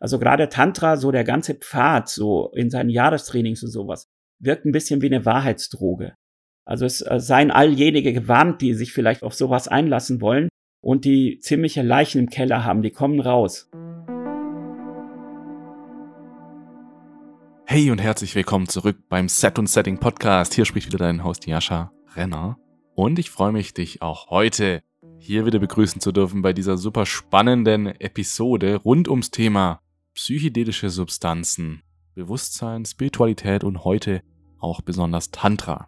Also gerade Tantra, so der ganze Pfad, so in seinen Jahrestrainings und sowas, wirkt ein bisschen wie eine Wahrheitsdroge. Also es äh, seien alljenige gewarnt, die sich vielleicht auf sowas einlassen wollen und die ziemliche Leichen im Keller haben, die kommen raus. Hey und herzlich willkommen zurück beim Set und Setting Podcast. Hier spricht wieder dein Host Jascha Renner. Und ich freue mich, dich auch heute hier wieder begrüßen zu dürfen bei dieser super spannenden Episode rund ums Thema psychedelische Substanzen, Bewusstsein, Spiritualität und heute auch besonders Tantra.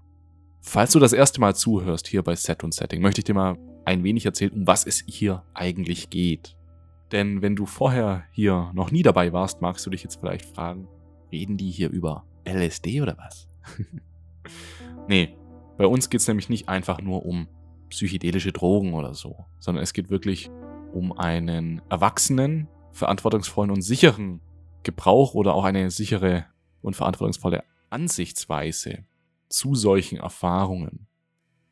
Falls du das erste Mal zuhörst hier bei Set und Setting, möchte ich dir mal ein wenig erzählen, um was es hier eigentlich geht. Denn wenn du vorher hier noch nie dabei warst, magst du dich jetzt vielleicht fragen, reden die hier über LSD oder was? nee, bei uns geht es nämlich nicht einfach nur um psychedelische Drogen oder so, sondern es geht wirklich um einen erwachsenen, verantwortungsvollen und sicheren Gebrauch oder auch eine sichere und verantwortungsvolle Ansichtsweise zu solchen Erfahrungen.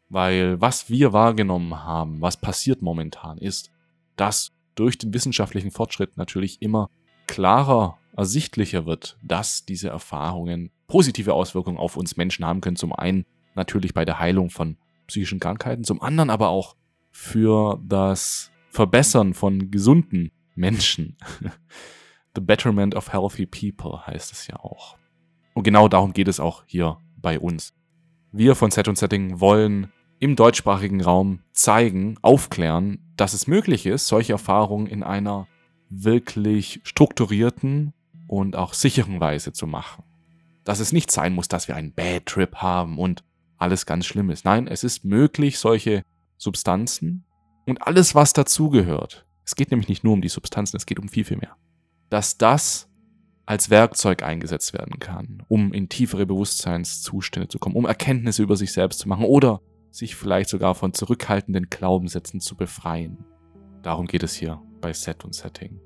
Weil was wir wahrgenommen haben, was passiert momentan ist, dass durch den wissenschaftlichen Fortschritt natürlich immer klarer ersichtlicher wird, dass diese Erfahrungen positive Auswirkungen auf uns Menschen haben können. Zum einen natürlich bei der Heilung von psychischen Krankheiten, zum anderen aber auch für das Verbessern von gesunden Menschen. The Betterment of Healthy People heißt es ja auch. Und genau darum geht es auch hier bei uns. Wir von Set und Setting wollen im deutschsprachigen Raum zeigen, aufklären, dass es möglich ist, solche Erfahrungen in einer wirklich strukturierten und auch sicheren Weise zu machen. Dass es nicht sein muss, dass wir einen Bad Trip haben und alles ganz schlimm ist. Nein, es ist möglich, solche Substanzen und alles, was dazugehört, es geht nämlich nicht nur um die Substanzen, es geht um viel, viel mehr. Dass das als Werkzeug eingesetzt werden kann, um in tiefere Bewusstseinszustände zu kommen, um Erkenntnisse über sich selbst zu machen oder sich vielleicht sogar von zurückhaltenden Glaubenssätzen zu befreien. Darum geht es hier bei Set und Setting.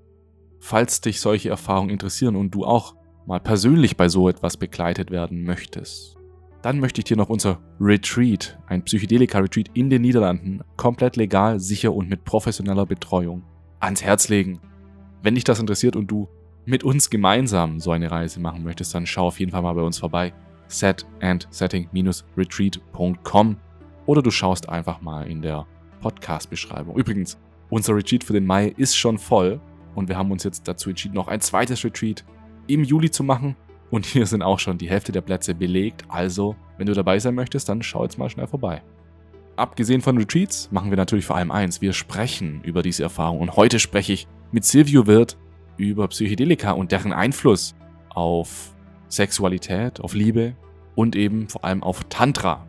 Falls dich solche Erfahrungen interessieren und du auch mal persönlich bei so etwas begleitet werden möchtest, dann möchte ich dir noch unser Retreat, ein Psychedelika-Retreat in den Niederlanden, komplett legal, sicher und mit professioneller Betreuung ans Herz legen. Wenn dich das interessiert und du mit uns gemeinsam so eine Reise machen möchtest, dann schau auf jeden Fall mal bei uns vorbei. setandsetting-retreat.com oder du schaust einfach mal in der Podcast-Beschreibung. Übrigens, unser Retreat für den Mai ist schon voll und wir haben uns jetzt dazu entschieden, noch ein zweites Retreat im Juli zu machen. Und hier sind auch schon die Hälfte der Plätze belegt. Also, wenn du dabei sein möchtest, dann schau jetzt mal schnell vorbei. Abgesehen von Retreats machen wir natürlich vor allem eins. Wir sprechen über diese Erfahrung. Und heute spreche ich mit Silvio Wirth über Psychedelika und deren Einfluss auf Sexualität, auf Liebe und eben vor allem auf Tantra.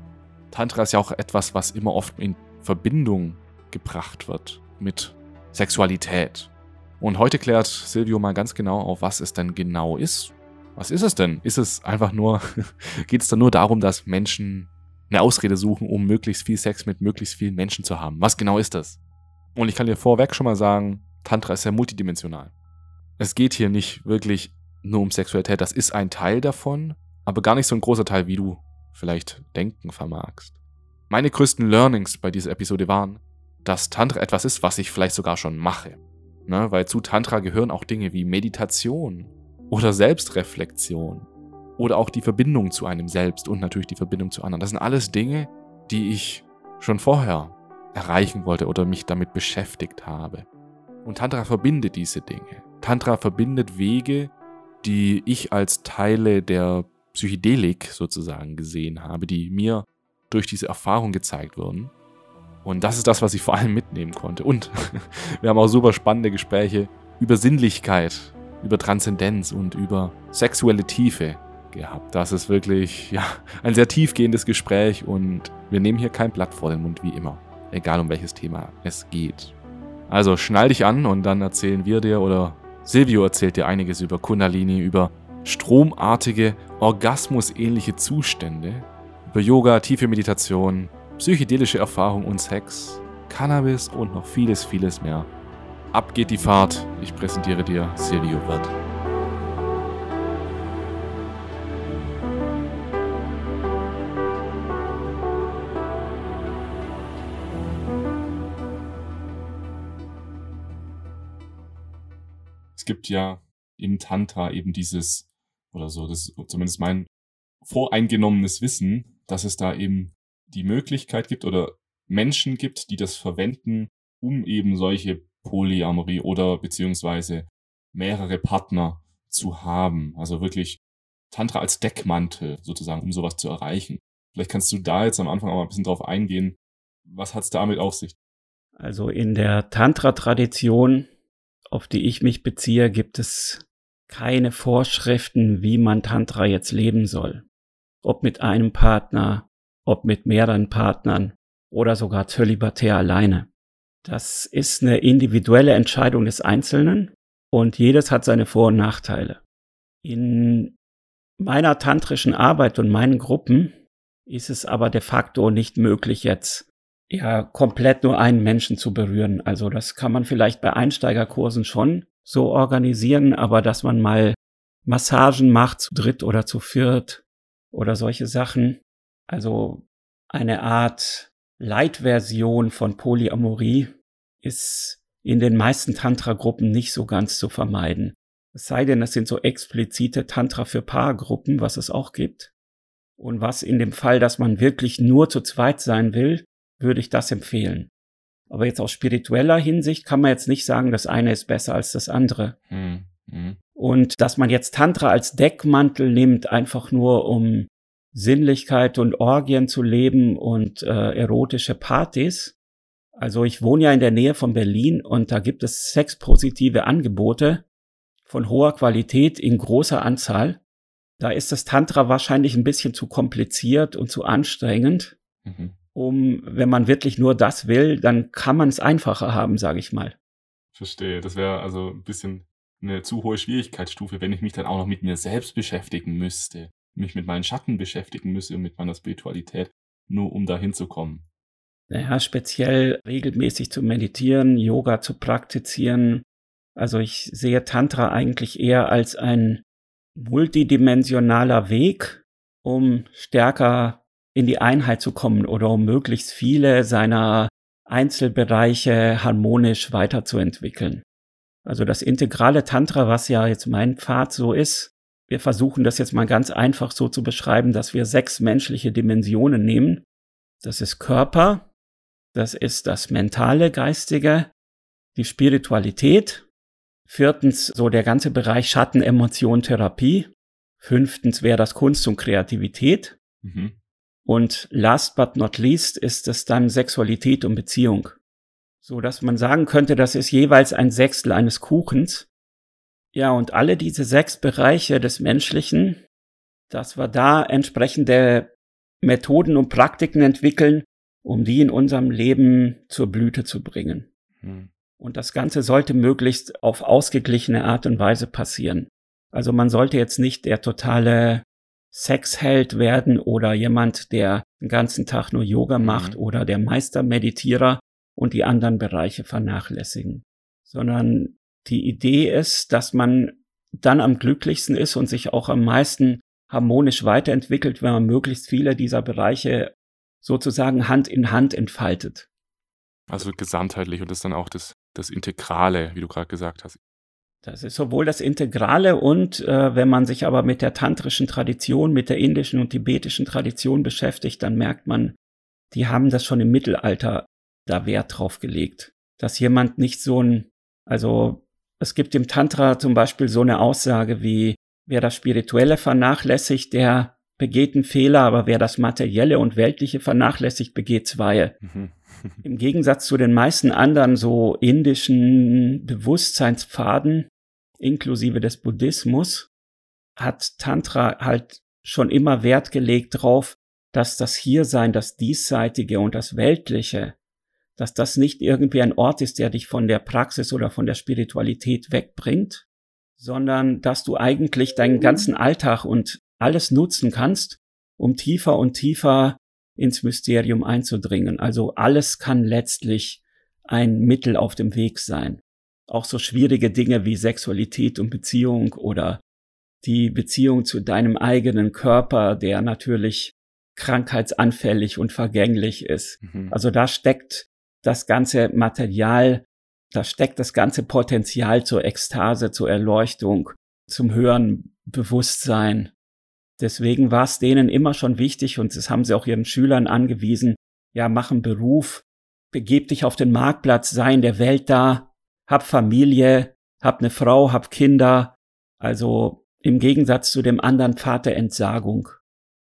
Tantra ist ja auch etwas, was immer oft in Verbindung gebracht wird mit Sexualität. Und heute klärt Silvio mal ganz genau auf, was es denn genau ist. Was ist es denn? Ist es einfach nur, geht es dann nur darum, dass Menschen eine Ausrede suchen, um möglichst viel Sex mit möglichst vielen Menschen zu haben? Was genau ist das? Und ich kann dir vorweg schon mal sagen, Tantra ist sehr multidimensional. Es geht hier nicht wirklich nur um Sexualität, das ist ein Teil davon, aber gar nicht so ein großer Teil, wie du vielleicht denken vermagst. Meine größten Learnings bei dieser Episode waren, dass Tantra etwas ist, was ich vielleicht sogar schon mache. Ne? Weil zu Tantra gehören auch Dinge wie Meditation oder Selbstreflexion oder auch die Verbindung zu einem selbst und natürlich die Verbindung zu anderen. Das sind alles Dinge, die ich schon vorher erreichen wollte oder mich damit beschäftigt habe. Und Tantra verbindet diese Dinge. Tantra verbindet Wege, die ich als Teile der Psychedelik sozusagen gesehen habe, die mir durch diese Erfahrung gezeigt wurden. Und das ist das, was ich vor allem mitnehmen konnte. Und wir haben auch super spannende Gespräche über Sinnlichkeit, über Transzendenz und über sexuelle Tiefe gehabt. Das ist wirklich ja, ein sehr tiefgehendes Gespräch und wir nehmen hier kein Blatt vor den Mund wie immer, egal um welches Thema es geht. Also schnall dich an und dann erzählen wir dir oder Silvio erzählt dir einiges über Kundalini, über stromartige, orgasmusähnliche Zustände, über Yoga, tiefe Meditation, psychedelische Erfahrung und Sex, Cannabis und noch vieles, vieles mehr. Ab geht die Fahrt. Ich präsentiere dir Silvio Wirth. Es gibt ja im Tantra eben dieses, oder so, das ist zumindest mein voreingenommenes Wissen, dass es da eben die Möglichkeit gibt oder Menschen gibt, die das verwenden, um eben solche Polyamorie oder beziehungsweise mehrere Partner zu haben. Also wirklich Tantra als Deckmantel sozusagen, um sowas zu erreichen. Vielleicht kannst du da jetzt am Anfang auch mal ein bisschen drauf eingehen. Was hat es damit auf sich? Also in der Tantra-Tradition, auf die ich mich beziehe, gibt es keine Vorschriften, wie man Tantra jetzt leben soll. Ob mit einem Partner, ob mit mehreren Partnern oder sogar zölibatär alleine. Das ist eine individuelle Entscheidung des Einzelnen und jedes hat seine Vor- und Nachteile. In meiner tantrischen Arbeit und meinen Gruppen ist es aber de facto nicht möglich, jetzt ja komplett nur einen Menschen zu berühren. Also das kann man vielleicht bei Einsteigerkursen schon so organisieren, aber dass man mal Massagen macht zu dritt oder zu viert oder solche Sachen. Also eine Art Light-Version von Polyamorie ist in den meisten Tantra-Gruppen nicht so ganz zu vermeiden. Es sei denn, es sind so explizite Tantra für Paargruppen, was es auch gibt. Und was in dem Fall, dass man wirklich nur zu zweit sein will, würde ich das empfehlen. Aber jetzt aus spiritueller Hinsicht kann man jetzt nicht sagen, das eine ist besser als das andere. Hm, hm. Und dass man jetzt Tantra als Deckmantel nimmt, einfach nur um Sinnlichkeit und Orgien zu leben und äh, erotische Partys. Also ich wohne ja in der Nähe von Berlin und da gibt es sexpositive Angebote von hoher Qualität in großer Anzahl. Da ist das Tantra wahrscheinlich ein bisschen zu kompliziert und zu anstrengend. Mhm. Um, wenn man wirklich nur das will, dann kann man es einfacher haben, sage ich mal. Verstehe. Das wäre also ein bisschen eine zu hohe Schwierigkeitsstufe, wenn ich mich dann auch noch mit mir selbst beschäftigen müsste mich mit meinen Schatten beschäftigen müsse und mit meiner Spiritualität, nur um da hinzukommen. Naja, speziell regelmäßig zu meditieren, Yoga zu praktizieren. Also ich sehe Tantra eigentlich eher als ein multidimensionaler Weg, um stärker in die Einheit zu kommen oder um möglichst viele seiner Einzelbereiche harmonisch weiterzuentwickeln. Also das integrale Tantra, was ja jetzt mein Pfad so ist, wir versuchen das jetzt mal ganz einfach so zu beschreiben, dass wir sechs menschliche Dimensionen nehmen. Das ist Körper, das ist das mentale, geistige, die Spiritualität. Viertens so der ganze Bereich Schatten, Emotion, Therapie. Fünftens wäre das Kunst und Kreativität. Mhm. Und last but not least ist es dann Sexualität und Beziehung. So dass man sagen könnte, das ist jeweils ein Sechstel eines Kuchens. Ja, und alle diese sechs Bereiche des Menschlichen, dass wir da entsprechende Methoden und Praktiken entwickeln, um die in unserem Leben zur Blüte zu bringen. Hm. Und das Ganze sollte möglichst auf ausgeglichene Art und Weise passieren. Also man sollte jetzt nicht der totale Sexheld werden oder jemand, der den ganzen Tag nur Yoga mhm. macht oder der Meistermeditierer und die anderen Bereiche vernachlässigen, sondern die Idee ist, dass man dann am glücklichsten ist und sich auch am meisten harmonisch weiterentwickelt, wenn man möglichst viele dieser Bereiche sozusagen Hand in Hand entfaltet. Also gesamtheitlich und das ist dann auch das, das Integrale, wie du gerade gesagt hast. Das ist sowohl das Integrale und äh, wenn man sich aber mit der tantrischen Tradition, mit der indischen und tibetischen Tradition beschäftigt, dann merkt man, die haben das schon im Mittelalter da Wert drauf gelegt, dass jemand nicht so ein, also es gibt im Tantra zum Beispiel so eine Aussage wie, wer das Spirituelle vernachlässigt, der begeht einen Fehler, aber wer das Materielle und Weltliche vernachlässigt, begeht zwei. Mhm. Im Gegensatz zu den meisten anderen so indischen Bewusstseinspfaden, inklusive des Buddhismus, hat Tantra halt schon immer Wert gelegt drauf, dass das Hiersein, das Diesseitige und das Weltliche dass das nicht irgendwie ein Ort ist, der dich von der Praxis oder von der Spiritualität wegbringt, sondern dass du eigentlich deinen ganzen Alltag und alles nutzen kannst, um tiefer und tiefer ins Mysterium einzudringen. Also alles kann letztlich ein Mittel auf dem Weg sein. Auch so schwierige Dinge wie Sexualität und Beziehung oder die Beziehung zu deinem eigenen Körper, der natürlich krankheitsanfällig und vergänglich ist. Mhm. Also da steckt das ganze Material, da steckt das ganze Potenzial zur Ekstase, zur Erleuchtung zum höheren Bewusstsein. Deswegen war es denen immer schon wichtig und das haben sie auch ihren Schülern angewiesen. Ja, mach einen Beruf, begeb dich auf den Marktplatz, sei in der Welt da, hab Familie, hab eine Frau, hab Kinder. Also im Gegensatz zu dem anderen Pfad der Entsagung,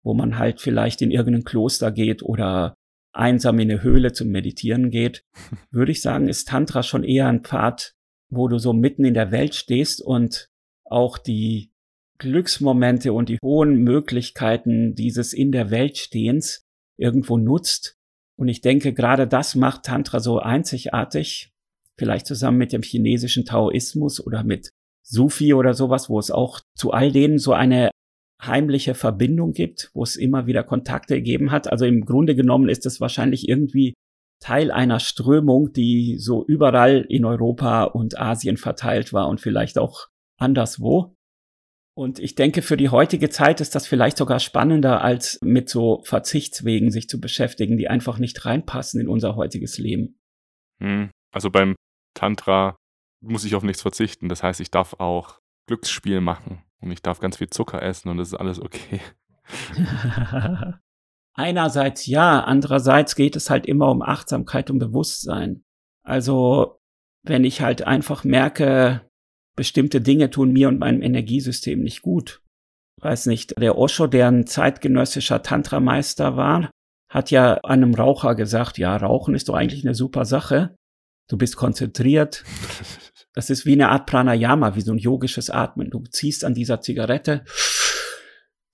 wo man halt vielleicht in irgendein Kloster geht oder einsam in eine Höhle zum Meditieren geht, würde ich sagen, ist Tantra schon eher ein Pfad, wo du so mitten in der Welt stehst und auch die Glücksmomente und die hohen Möglichkeiten dieses in der Welt Stehens irgendwo nutzt. Und ich denke, gerade das macht Tantra so einzigartig, vielleicht zusammen mit dem chinesischen Taoismus oder mit Sufi oder sowas, wo es auch zu all denen so eine heimliche Verbindung gibt, wo es immer wieder Kontakte gegeben hat. Also im Grunde genommen ist es wahrscheinlich irgendwie Teil einer Strömung, die so überall in Europa und Asien verteilt war und vielleicht auch anderswo. Und ich denke, für die heutige Zeit ist das vielleicht sogar spannender, als mit so Verzichtswegen sich zu beschäftigen, die einfach nicht reinpassen in unser heutiges Leben. Hm, also beim Tantra muss ich auf nichts verzichten. Das heißt, ich darf auch Glücksspiel machen und ich darf ganz viel Zucker essen und das ist alles okay. Einerseits ja, andererseits geht es halt immer um Achtsamkeit und Bewusstsein. Also, wenn ich halt einfach merke, bestimmte Dinge tun mir und meinem Energiesystem nicht gut. Weiß nicht, der Osho, der ein zeitgenössischer Tantra-Meister war, hat ja einem Raucher gesagt, ja, Rauchen ist doch eigentlich eine super Sache. Du bist konzentriert. Das ist wie eine Art Pranayama, wie so ein yogisches Atmen. Du ziehst an dieser Zigarette,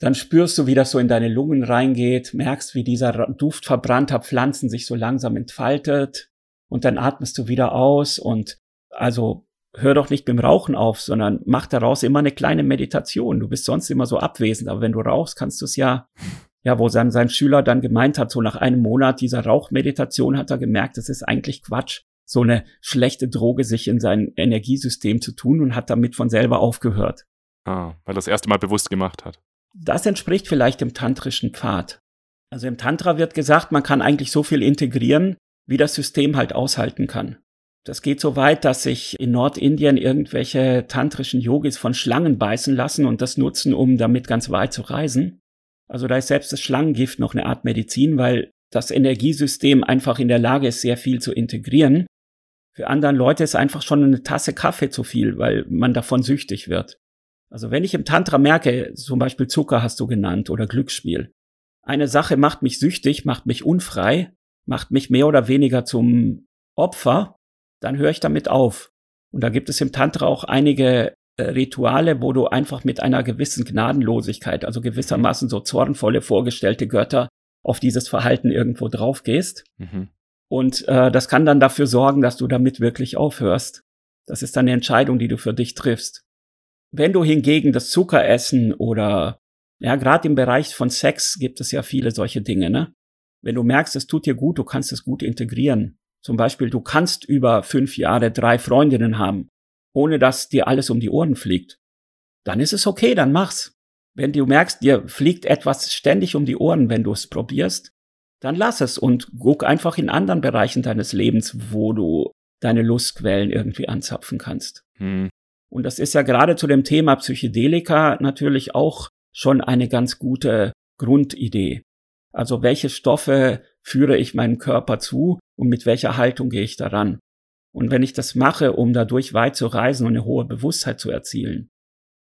dann spürst du, wie das so in deine Lungen reingeht, merkst, wie dieser Duft verbrannter Pflanzen sich so langsam entfaltet und dann atmest du wieder aus und also hör doch nicht beim Rauchen auf, sondern mach daraus immer eine kleine Meditation. Du bist sonst immer so abwesend, aber wenn du rauchst, kannst du es ja, ja, wo dann sein Schüler dann gemeint hat, so nach einem Monat dieser Rauchmeditation hat er gemerkt, das ist eigentlich Quatsch, so eine schlechte Droge sich in sein Energiesystem zu tun und hat damit von selber aufgehört. Ah, weil er das erste Mal bewusst gemacht hat. Das entspricht vielleicht dem tantrischen Pfad. Also im Tantra wird gesagt, man kann eigentlich so viel integrieren, wie das System halt aushalten kann. Das geht so weit, dass sich in Nordindien irgendwelche tantrischen Yogis von Schlangen beißen lassen und das nutzen, um damit ganz weit zu reisen. Also da ist selbst das Schlangengift noch eine Art Medizin, weil das Energiesystem einfach in der Lage ist, sehr viel zu integrieren. Für anderen Leute ist einfach schon eine Tasse Kaffee zu viel, weil man davon süchtig wird. Also wenn ich im Tantra merke, zum Beispiel Zucker hast du genannt oder Glücksspiel, eine Sache macht mich süchtig, macht mich unfrei, macht mich mehr oder weniger zum Opfer, dann höre ich damit auf. Und da gibt es im Tantra auch einige äh, Rituale, wo du einfach mit einer gewissen Gnadenlosigkeit, also gewissermaßen so zornvolle vorgestellte Götter, auf dieses Verhalten irgendwo drauf gehst. Mhm. Und äh, das kann dann dafür sorgen, dass du damit wirklich aufhörst. Das ist dann eine Entscheidung, die du für dich triffst. Wenn du hingegen das Zuckeressen oder ja, gerade im Bereich von Sex gibt es ja viele solche Dinge, ne? Wenn du merkst, es tut dir gut, du kannst es gut integrieren, zum Beispiel, du kannst über fünf Jahre drei Freundinnen haben, ohne dass dir alles um die Ohren fliegt. Dann ist es okay, dann mach's. Wenn du merkst, dir fliegt etwas ständig um die Ohren, wenn du es probierst, dann lass es und guck einfach in anderen Bereichen deines Lebens, wo du deine Lustquellen irgendwie anzapfen kannst. Hm. Und das ist ja gerade zu dem Thema Psychedelika natürlich auch schon eine ganz gute Grundidee. Also welche Stoffe führe ich meinem Körper zu und mit welcher Haltung gehe ich daran. Und wenn ich das mache, um dadurch weit zu reisen und eine hohe Bewusstheit zu erzielen,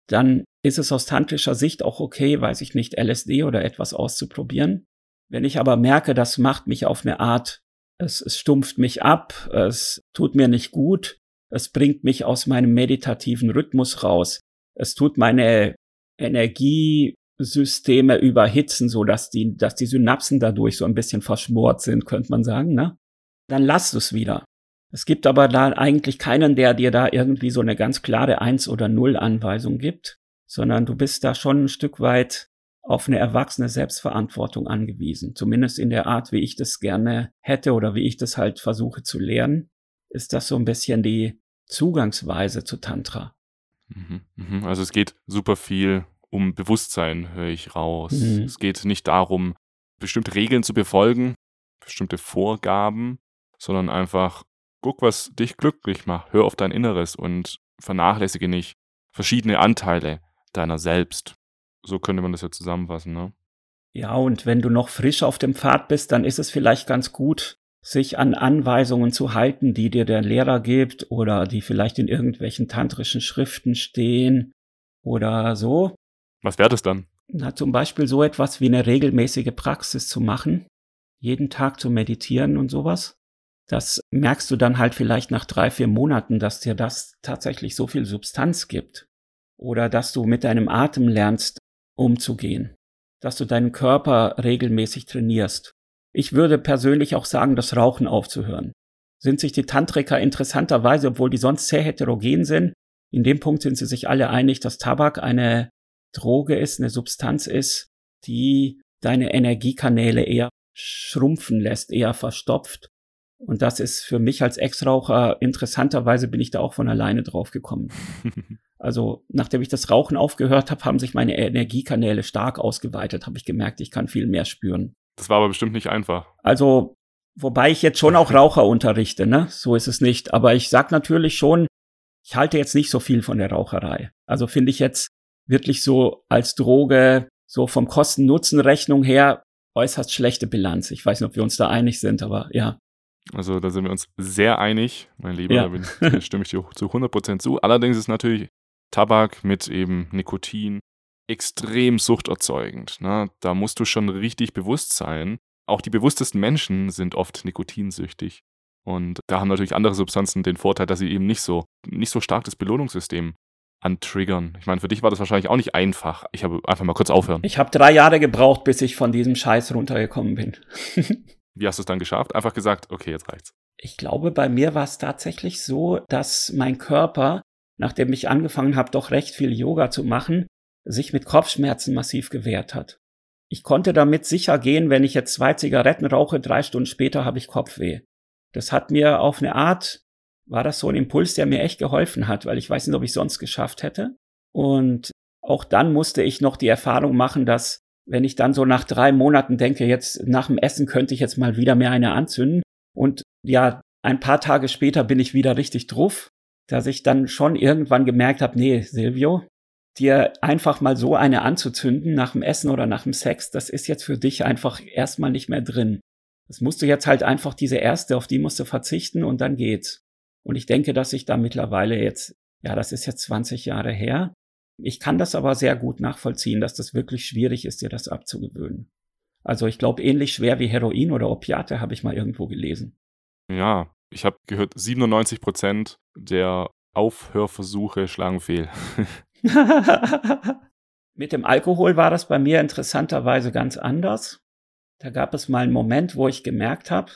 dann ist es aus tantrischer Sicht auch okay, weiß ich nicht, LSD oder etwas auszuprobieren. Wenn ich aber merke, das macht mich auf eine Art, es, es stumpft mich ab, es tut mir nicht gut, es bringt mich aus meinem meditativen Rhythmus raus, es tut meine Energie Systeme überhitzen, so dass die, dass die Synapsen dadurch so ein bisschen verschmort sind, könnte man sagen, ne? Dann lass es wieder. Es gibt aber da eigentlich keinen, der dir da irgendwie so eine ganz klare Eins- oder Null-Anweisung gibt, sondern du bist da schon ein Stück weit auf eine erwachsene Selbstverantwortung angewiesen. Zumindest in der Art, wie ich das gerne hätte oder wie ich das halt versuche zu lernen, ist das so ein bisschen die Zugangsweise zu Tantra. Mhm, mhm. Also es geht super viel um Bewusstsein, höre ich raus. Mhm. Es geht nicht darum, bestimmte Regeln zu befolgen, bestimmte Vorgaben, sondern einfach, guck, was dich glücklich macht, hör auf dein Inneres und vernachlässige nicht verschiedene Anteile deiner selbst. So könnte man das ja zusammenfassen, ne? Ja, und wenn du noch frisch auf dem Pfad bist, dann ist es vielleicht ganz gut, sich an Anweisungen zu halten, die dir der Lehrer gibt oder die vielleicht in irgendwelchen tantrischen Schriften stehen oder so. Was wäre das dann? Na, zum Beispiel so etwas wie eine regelmäßige Praxis zu machen, jeden Tag zu meditieren und sowas. Das merkst du dann halt vielleicht nach drei, vier Monaten, dass dir das tatsächlich so viel Substanz gibt. Oder dass du mit deinem Atem lernst, umzugehen. Dass du deinen Körper regelmäßig trainierst. Ich würde persönlich auch sagen, das Rauchen aufzuhören. Sind sich die Tantriker interessanterweise, obwohl die sonst sehr heterogen sind, in dem Punkt sind sie sich alle einig, dass Tabak eine Droge ist, eine Substanz ist, die deine Energiekanäle eher schrumpfen lässt, eher verstopft. Und das ist für mich als Ex-Raucher interessanterweise bin ich da auch von alleine drauf gekommen. Also nachdem ich das Rauchen aufgehört habe, haben sich meine Energiekanäle stark ausgeweitet, habe ich gemerkt, ich kann viel mehr spüren. Das war aber bestimmt nicht einfach. Also, wobei ich jetzt schon auch Raucher unterrichte, ne? So ist es nicht. Aber ich sag natürlich schon, ich halte jetzt nicht so viel von der Raucherei. Also finde ich jetzt wirklich so als Droge, so vom Kosten-Nutzen-Rechnung her, äußerst schlechte Bilanz. Ich weiß nicht, ob wir uns da einig sind, aber ja. Also da sind wir uns sehr einig, mein Lieber, ja. da, bin, da stimme ich dir zu 100% zu. Allerdings ist natürlich Tabak mit eben Nikotin extrem suchterzeugend. Ne? Da musst du schon richtig bewusst sein. Auch die bewusstesten Menschen sind oft nikotinsüchtig. Und da haben natürlich andere Substanzen den Vorteil, dass sie eben nicht so, nicht so stark das Belohnungssystem antriggern. Ich meine, für dich war das wahrscheinlich auch nicht einfach. Ich habe einfach mal kurz aufhören. Ich habe drei Jahre gebraucht, bis ich von diesem Scheiß runtergekommen bin. Wie hast du es dann geschafft? Einfach gesagt, okay, jetzt reicht's. Ich glaube, bei mir war es tatsächlich so, dass mein Körper, nachdem ich angefangen habe, doch recht viel Yoga zu machen, sich mit Kopfschmerzen massiv gewehrt hat. Ich konnte damit sicher gehen, wenn ich jetzt zwei Zigaretten rauche, drei Stunden später habe ich Kopfweh. Das hat mir auf eine Art, war das so ein Impuls, der mir echt geholfen hat, weil ich weiß nicht, ob ich sonst geschafft hätte. Und auch dann musste ich noch die Erfahrung machen, dass wenn ich dann so nach drei Monaten denke, jetzt nach dem Essen könnte ich jetzt mal wieder mehr eine anzünden und ja, ein paar Tage später bin ich wieder richtig drauf, dass ich dann schon irgendwann gemerkt habe, nee, Silvio, dir einfach mal so eine anzuzünden nach dem Essen oder nach dem Sex, das ist jetzt für dich einfach erstmal nicht mehr drin. Das musst du jetzt halt einfach diese erste, auf die musst du verzichten und dann geht's. Und ich denke, dass ich da mittlerweile jetzt, ja, das ist jetzt 20 Jahre her. Ich kann das aber sehr gut nachvollziehen, dass das wirklich schwierig ist, dir das abzugewöhnen. Also ich glaube, ähnlich schwer wie Heroin oder Opiate habe ich mal irgendwo gelesen. Ja, ich habe gehört, 97 Prozent der Aufhörversuche schlagen fehl. Mit dem Alkohol war das bei mir interessanterweise ganz anders. Da gab es mal einen Moment, wo ich gemerkt habe,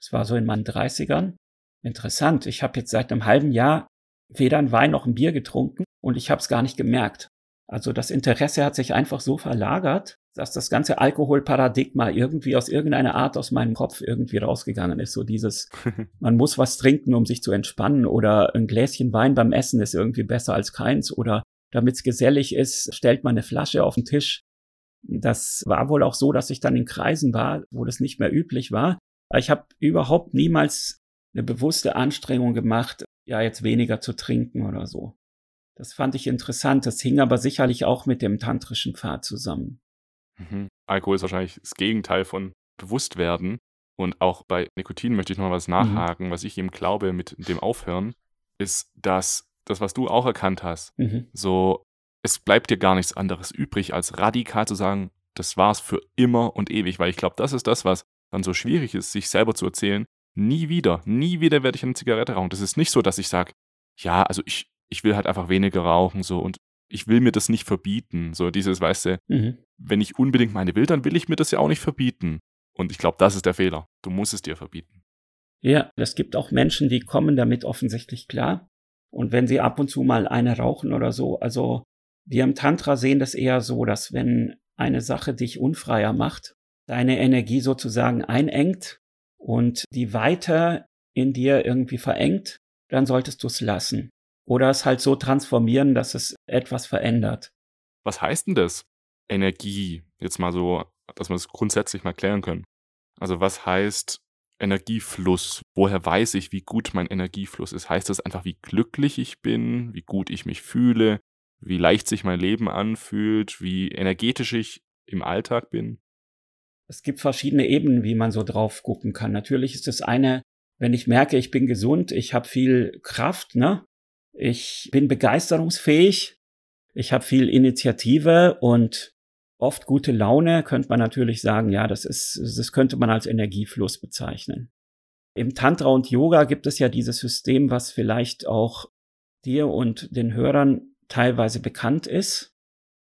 es war so in meinen 30ern, interessant, ich habe jetzt seit einem halben Jahr weder ein Wein noch ein Bier getrunken und ich habe es gar nicht gemerkt. Also das Interesse hat sich einfach so verlagert, dass das ganze Alkoholparadigma irgendwie aus irgendeiner Art aus meinem Kopf irgendwie rausgegangen ist. So dieses, man muss was trinken, um sich zu entspannen oder ein Gläschen Wein beim Essen ist irgendwie besser als keins oder damit es gesellig ist, stellt man eine Flasche auf den Tisch. Das war wohl auch so, dass ich dann in Kreisen war, wo das nicht mehr üblich war. Ich habe überhaupt niemals eine bewusste Anstrengung gemacht, ja, jetzt weniger zu trinken oder so. Das fand ich interessant. Das hing aber sicherlich auch mit dem tantrischen Pfad zusammen. Mhm. Alkohol ist wahrscheinlich das Gegenteil von Bewusstwerden. Und auch bei Nikotin möchte ich noch mal was mhm. nachhaken. Mhm. Was ich eben glaube mit dem Aufhören, ist, dass das, was du auch erkannt hast, mhm. so, es bleibt dir gar nichts anderes übrig, als radikal zu sagen, das war's für immer und ewig, weil ich glaube, das ist das, was dann so schwierig ist, sich selber zu erzählen, nie wieder, nie wieder werde ich eine Zigarette rauchen. Das ist nicht so, dass ich sage, ja, also ich, ich will halt einfach weniger rauchen, so und ich will mir das nicht verbieten. So dieses, weißt du, mhm. wenn ich unbedingt meine will, dann will ich mir das ja auch nicht verbieten. Und ich glaube, das ist der Fehler. Du musst es dir verbieten. Ja, es gibt auch Menschen, die kommen damit offensichtlich klar. Und wenn sie ab und zu mal eine rauchen oder so, also wir im Tantra sehen das eher so, dass wenn eine Sache dich unfreier macht, deine Energie sozusagen einengt und die Weite in dir irgendwie verengt, dann solltest du es lassen. Oder es halt so transformieren, dass es etwas verändert. Was heißt denn das? Energie. Jetzt mal so, dass wir es grundsätzlich mal klären können. Also was heißt Energiefluss. Woher weiß ich, wie gut mein Energiefluss ist? Heißt das einfach, wie glücklich ich bin, wie gut ich mich fühle, wie leicht sich mein Leben anfühlt, wie energetisch ich im Alltag bin? Es gibt verschiedene Ebenen, wie man so drauf gucken kann. Natürlich ist es eine, wenn ich merke, ich bin gesund, ich habe viel Kraft, ne? Ich bin begeisterungsfähig, ich habe viel Initiative und oft gute Laune, könnte man natürlich sagen, ja, das ist, das könnte man als Energiefluss bezeichnen. Im Tantra und Yoga gibt es ja dieses System, was vielleicht auch dir und den Hörern teilweise bekannt ist,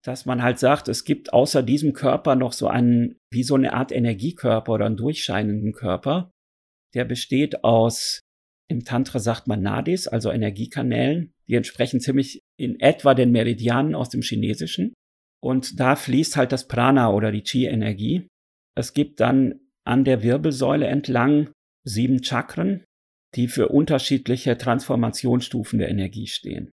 dass man halt sagt, es gibt außer diesem Körper noch so einen, wie so eine Art Energiekörper oder einen durchscheinenden Körper, der besteht aus, im Tantra sagt man Nadis, also Energiekanälen, die entsprechen ziemlich in etwa den Meridianen aus dem Chinesischen. Und da fließt halt das Prana oder die Chi-Energie. Es gibt dann an der Wirbelsäule entlang sieben Chakren, die für unterschiedliche Transformationsstufen der Energie stehen.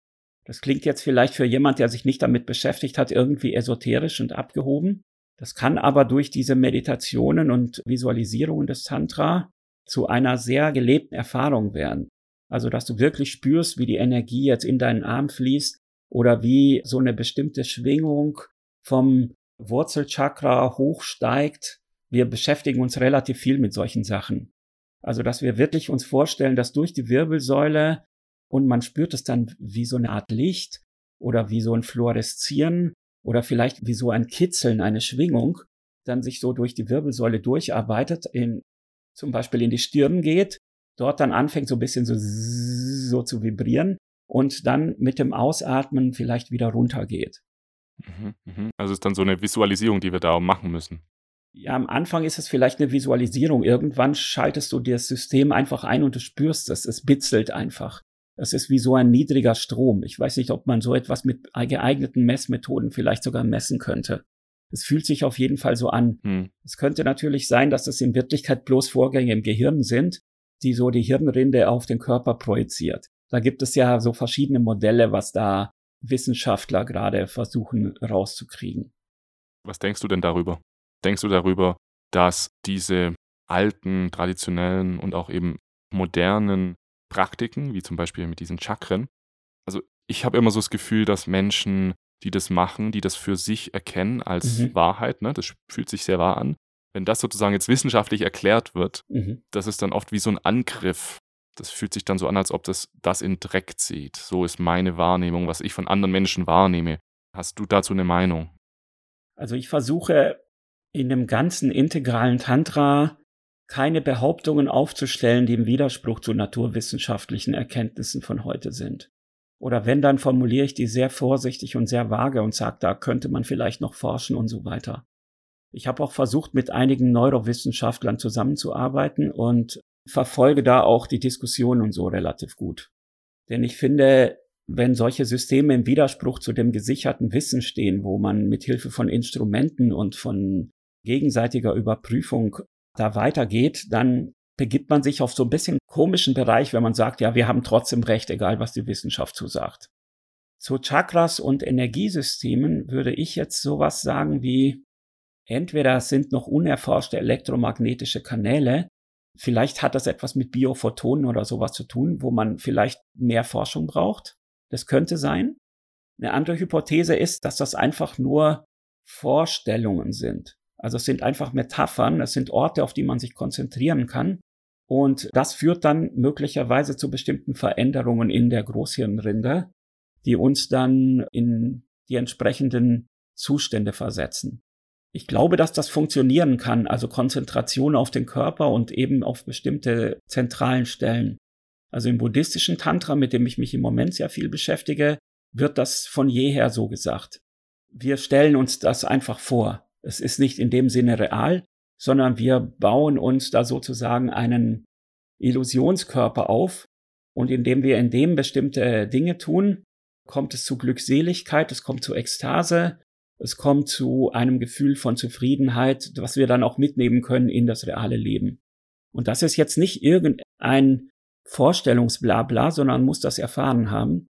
Das klingt jetzt vielleicht für jemand, der sich nicht damit beschäftigt hat, irgendwie esoterisch und abgehoben. Das kann aber durch diese Meditationen und Visualisierungen des Tantra zu einer sehr gelebten Erfahrung werden. Also, dass du wirklich spürst, wie die Energie jetzt in deinen Arm fließt oder wie so eine bestimmte Schwingung vom Wurzelchakra hochsteigt. Wir beschäftigen uns relativ viel mit solchen Sachen. Also, dass wir wirklich uns vorstellen, dass durch die Wirbelsäule und man spürt es dann wie so eine Art Licht oder wie so ein Fluoreszieren oder vielleicht wie so ein Kitzeln, eine Schwingung, dann sich so durch die Wirbelsäule durcharbeitet, in, zum Beispiel in die Stirn geht, dort dann anfängt so ein bisschen so, so zu vibrieren und dann mit dem Ausatmen vielleicht wieder runtergeht. Mhm, mhm. Also ist dann so eine Visualisierung, die wir da machen müssen. Ja, am Anfang ist es vielleicht eine Visualisierung. Irgendwann schaltest du das System einfach ein und du spürst es. Es bitzelt einfach. Es ist wie so ein niedriger Strom. Ich weiß nicht, ob man so etwas mit geeigneten Messmethoden vielleicht sogar messen könnte. Es fühlt sich auf jeden Fall so an. Hm. Es könnte natürlich sein, dass es in Wirklichkeit bloß Vorgänge im Gehirn sind, die so die Hirnrinde auf den Körper projiziert. Da gibt es ja so verschiedene Modelle, was da Wissenschaftler gerade versuchen rauszukriegen. Was denkst du denn darüber? Denkst du darüber, dass diese alten, traditionellen und auch eben modernen Praktiken, wie zum Beispiel mit diesen Chakren, also ich habe immer so das Gefühl, dass Menschen, die das machen, die das für sich erkennen als mhm. Wahrheit, ne, das fühlt sich sehr wahr an, wenn das sozusagen jetzt wissenschaftlich erklärt wird, mhm. das ist dann oft wie so ein Angriff das fühlt sich dann so an, als ob das das in Dreck zieht. So ist meine Wahrnehmung, was ich von anderen Menschen wahrnehme. Hast du dazu eine Meinung? Also ich versuche in dem ganzen integralen Tantra keine Behauptungen aufzustellen, die im Widerspruch zu naturwissenschaftlichen Erkenntnissen von heute sind. Oder wenn, dann formuliere ich die sehr vorsichtig und sehr vage und sage, da könnte man vielleicht noch forschen und so weiter. Ich habe auch versucht, mit einigen Neurowissenschaftlern zusammenzuarbeiten und verfolge da auch die Diskussion und so relativ gut. Denn ich finde, wenn solche Systeme im Widerspruch zu dem gesicherten Wissen stehen, wo man mit Hilfe von Instrumenten und von gegenseitiger Überprüfung da weitergeht, dann begibt man sich auf so ein bisschen komischen Bereich, wenn man sagt, ja, wir haben trotzdem recht, egal was die Wissenschaft zusagt. Zu Chakras und Energiesystemen würde ich jetzt sowas sagen wie, entweder es sind noch unerforschte elektromagnetische Kanäle, Vielleicht hat das etwas mit Biophotonen oder sowas zu tun, wo man vielleicht mehr Forschung braucht. Das könnte sein. Eine andere Hypothese ist, dass das einfach nur Vorstellungen sind. Also es sind einfach Metaphern, es sind Orte, auf die man sich konzentrieren kann. Und das führt dann möglicherweise zu bestimmten Veränderungen in der Großhirnrinde, die uns dann in die entsprechenden Zustände versetzen ich glaube, dass das funktionieren kann, also Konzentration auf den Körper und eben auf bestimmte zentralen Stellen. Also im buddhistischen Tantra, mit dem ich mich im Moment sehr viel beschäftige, wird das von jeher so gesagt. Wir stellen uns das einfach vor. Es ist nicht in dem Sinne real, sondern wir bauen uns da sozusagen einen Illusionskörper auf und indem wir in dem bestimmte Dinge tun, kommt es zu Glückseligkeit, es kommt zu Ekstase, es kommt zu einem Gefühl von Zufriedenheit, was wir dann auch mitnehmen können in das reale Leben. Und das ist jetzt nicht irgendein Vorstellungsblabla, sondern muss das erfahren haben.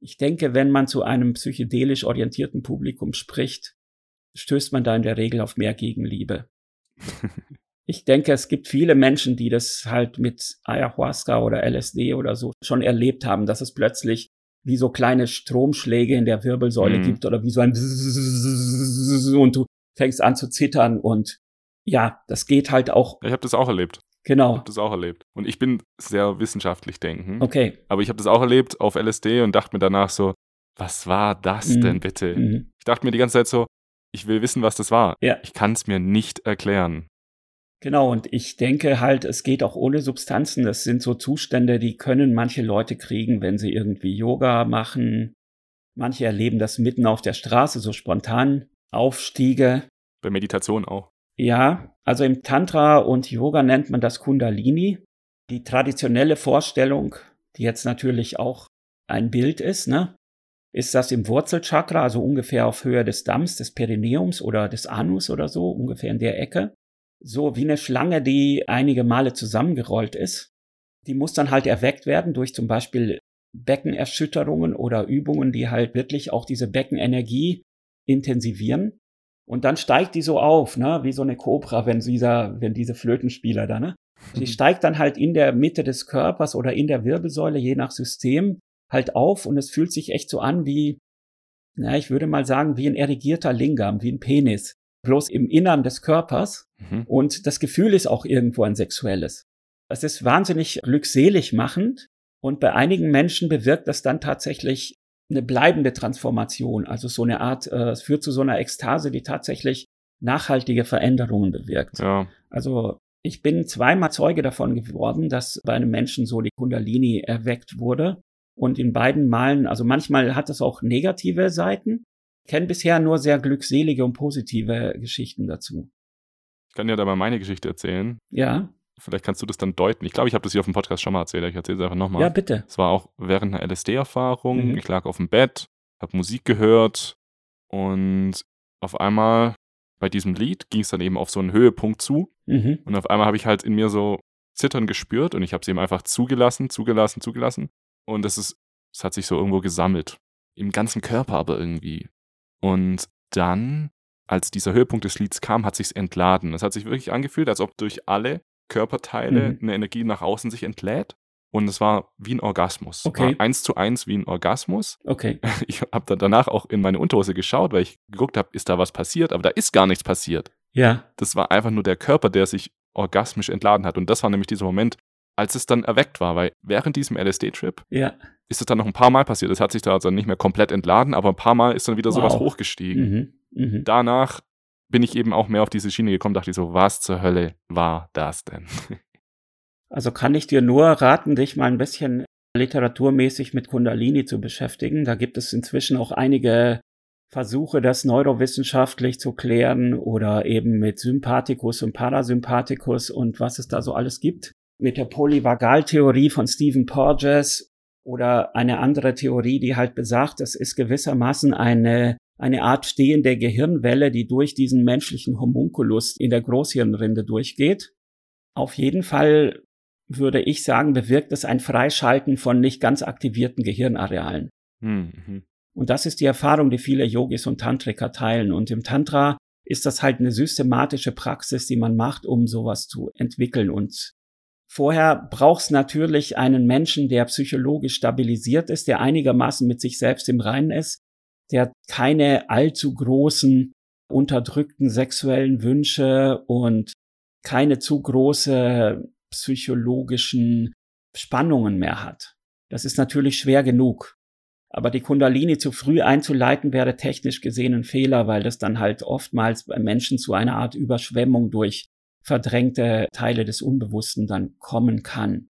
Ich denke, wenn man zu einem psychedelisch orientierten Publikum spricht, stößt man da in der Regel auf mehr Gegenliebe. Ich denke, es gibt viele Menschen, die das halt mit Ayahuasca oder LSD oder so schon erlebt haben, dass es plötzlich wie so kleine Stromschläge in der Wirbelsäule mhm. gibt oder wie so ein und du fängst an zu zittern und ja, das geht halt auch. Ich habe das auch erlebt. Genau. Ich habe das auch erlebt. Und ich bin sehr wissenschaftlich denken. Okay. Aber ich habe das auch erlebt auf LSD und dachte mir danach so, was war das mhm. denn bitte? Mhm. Ich dachte mir die ganze Zeit so, ich will wissen, was das war. Ja. Ich kann es mir nicht erklären. Genau, und ich denke halt, es geht auch ohne Substanzen. Das sind so Zustände, die können manche Leute kriegen, wenn sie irgendwie Yoga machen. Manche erleben das mitten auf der Straße, so spontan. Aufstiege. Bei Meditation auch. Ja, also im Tantra und Yoga nennt man das Kundalini. Die traditionelle Vorstellung, die jetzt natürlich auch ein Bild ist, ne, ist das im Wurzelchakra, also ungefähr auf Höhe des Damms, des Perineums oder des Anus oder so, ungefähr in der Ecke so wie eine Schlange, die einige Male zusammengerollt ist. Die muss dann halt erweckt werden durch zum Beispiel Beckenerschütterungen oder Übungen, die halt wirklich auch diese Beckenenergie intensivieren. Und dann steigt die so auf, ne, wie so eine Kobra, wenn dieser, wenn diese Flötenspieler da, ne. Die steigt dann halt in der Mitte des Körpers oder in der Wirbelsäule, je nach System, halt auf und es fühlt sich echt so an wie, na, ich würde mal sagen, wie ein erigierter Lingam, wie ein Penis bloß im Innern des Körpers. Mhm. Und das Gefühl ist auch irgendwo ein sexuelles. Es ist wahnsinnig glückselig machend. Und bei einigen Menschen bewirkt das dann tatsächlich eine bleibende Transformation. Also so eine Art, äh, es führt zu so einer Ekstase, die tatsächlich nachhaltige Veränderungen bewirkt. Ja. Also ich bin zweimal Zeuge davon geworden, dass bei einem Menschen so die Kundalini erweckt wurde. Und in beiden Malen, also manchmal hat es auch negative Seiten, kenne bisher nur sehr glückselige und positive Geschichten dazu. Ich kann dir da mal meine Geschichte erzählen. Ja. Vielleicht kannst du das dann deuten. Ich glaube, ich habe das hier auf dem Podcast schon mal erzählt. Ich erzähle es einfach nochmal. Ja, bitte. Es war auch während einer LSD-Erfahrung. Mhm. Ich lag auf dem Bett, habe Musik gehört und auf einmal bei diesem Lied ging es dann eben auf so einen Höhepunkt zu. Mhm. Und auf einmal habe ich halt in mir so Zittern gespürt und ich habe es eben einfach zugelassen, zugelassen, zugelassen. Und es ist, es hat sich so irgendwo gesammelt. Im ganzen Körper aber irgendwie. Und dann, als dieser Höhepunkt des Lieds kam, hat sich's entladen. Es hat sich wirklich angefühlt, als ob durch alle Körperteile mhm. eine Energie nach außen sich entlädt. Und es war wie ein Orgasmus. Okay. War eins zu eins wie ein Orgasmus. Okay. Ich habe dann danach auch in meine Unterhose geschaut, weil ich geguckt habe, ist da was passiert? Aber da ist gar nichts passiert. Ja. Das war einfach nur der Körper, der sich orgasmisch entladen hat. Und das war nämlich dieser Moment, als es dann erweckt war, weil während diesem LSD-Trip ja. ist es dann noch ein paar Mal passiert. Es hat sich da also nicht mehr komplett entladen, aber ein paar Mal ist dann wieder wow. sowas hochgestiegen. Mhm. Mhm. Danach bin ich eben auch mehr auf diese Schiene gekommen, dachte ich so, was zur Hölle war das denn? Also kann ich dir nur raten, dich mal ein bisschen literaturmäßig mit Kundalini zu beschäftigen. Da gibt es inzwischen auch einige Versuche, das neurowissenschaftlich zu klären oder eben mit Sympathikus und Parasympathikus und was es da so alles gibt mit der Polyvagaltheorie von Stephen Porges oder eine andere Theorie, die halt besagt, es ist gewissermaßen eine, eine Art stehende Gehirnwelle, die durch diesen menschlichen Homunculus in der Großhirnrinde durchgeht. Auf jeden Fall würde ich sagen, bewirkt es ein Freischalten von nicht ganz aktivierten Gehirnarealen. Mhm. Und das ist die Erfahrung, die viele Yogis und Tantriker teilen. Und im Tantra ist das halt eine systematische Praxis, die man macht, um sowas zu entwickeln und Vorher brauchst natürlich einen Menschen, der psychologisch stabilisiert ist, der einigermaßen mit sich selbst im Reinen ist, der keine allzu großen unterdrückten sexuellen Wünsche und keine zu große psychologischen Spannungen mehr hat. Das ist natürlich schwer genug. Aber die Kundalini zu früh einzuleiten wäre technisch gesehen ein Fehler, weil das dann halt oftmals bei Menschen zu einer Art Überschwemmung durch verdrängte Teile des Unbewussten dann kommen kann.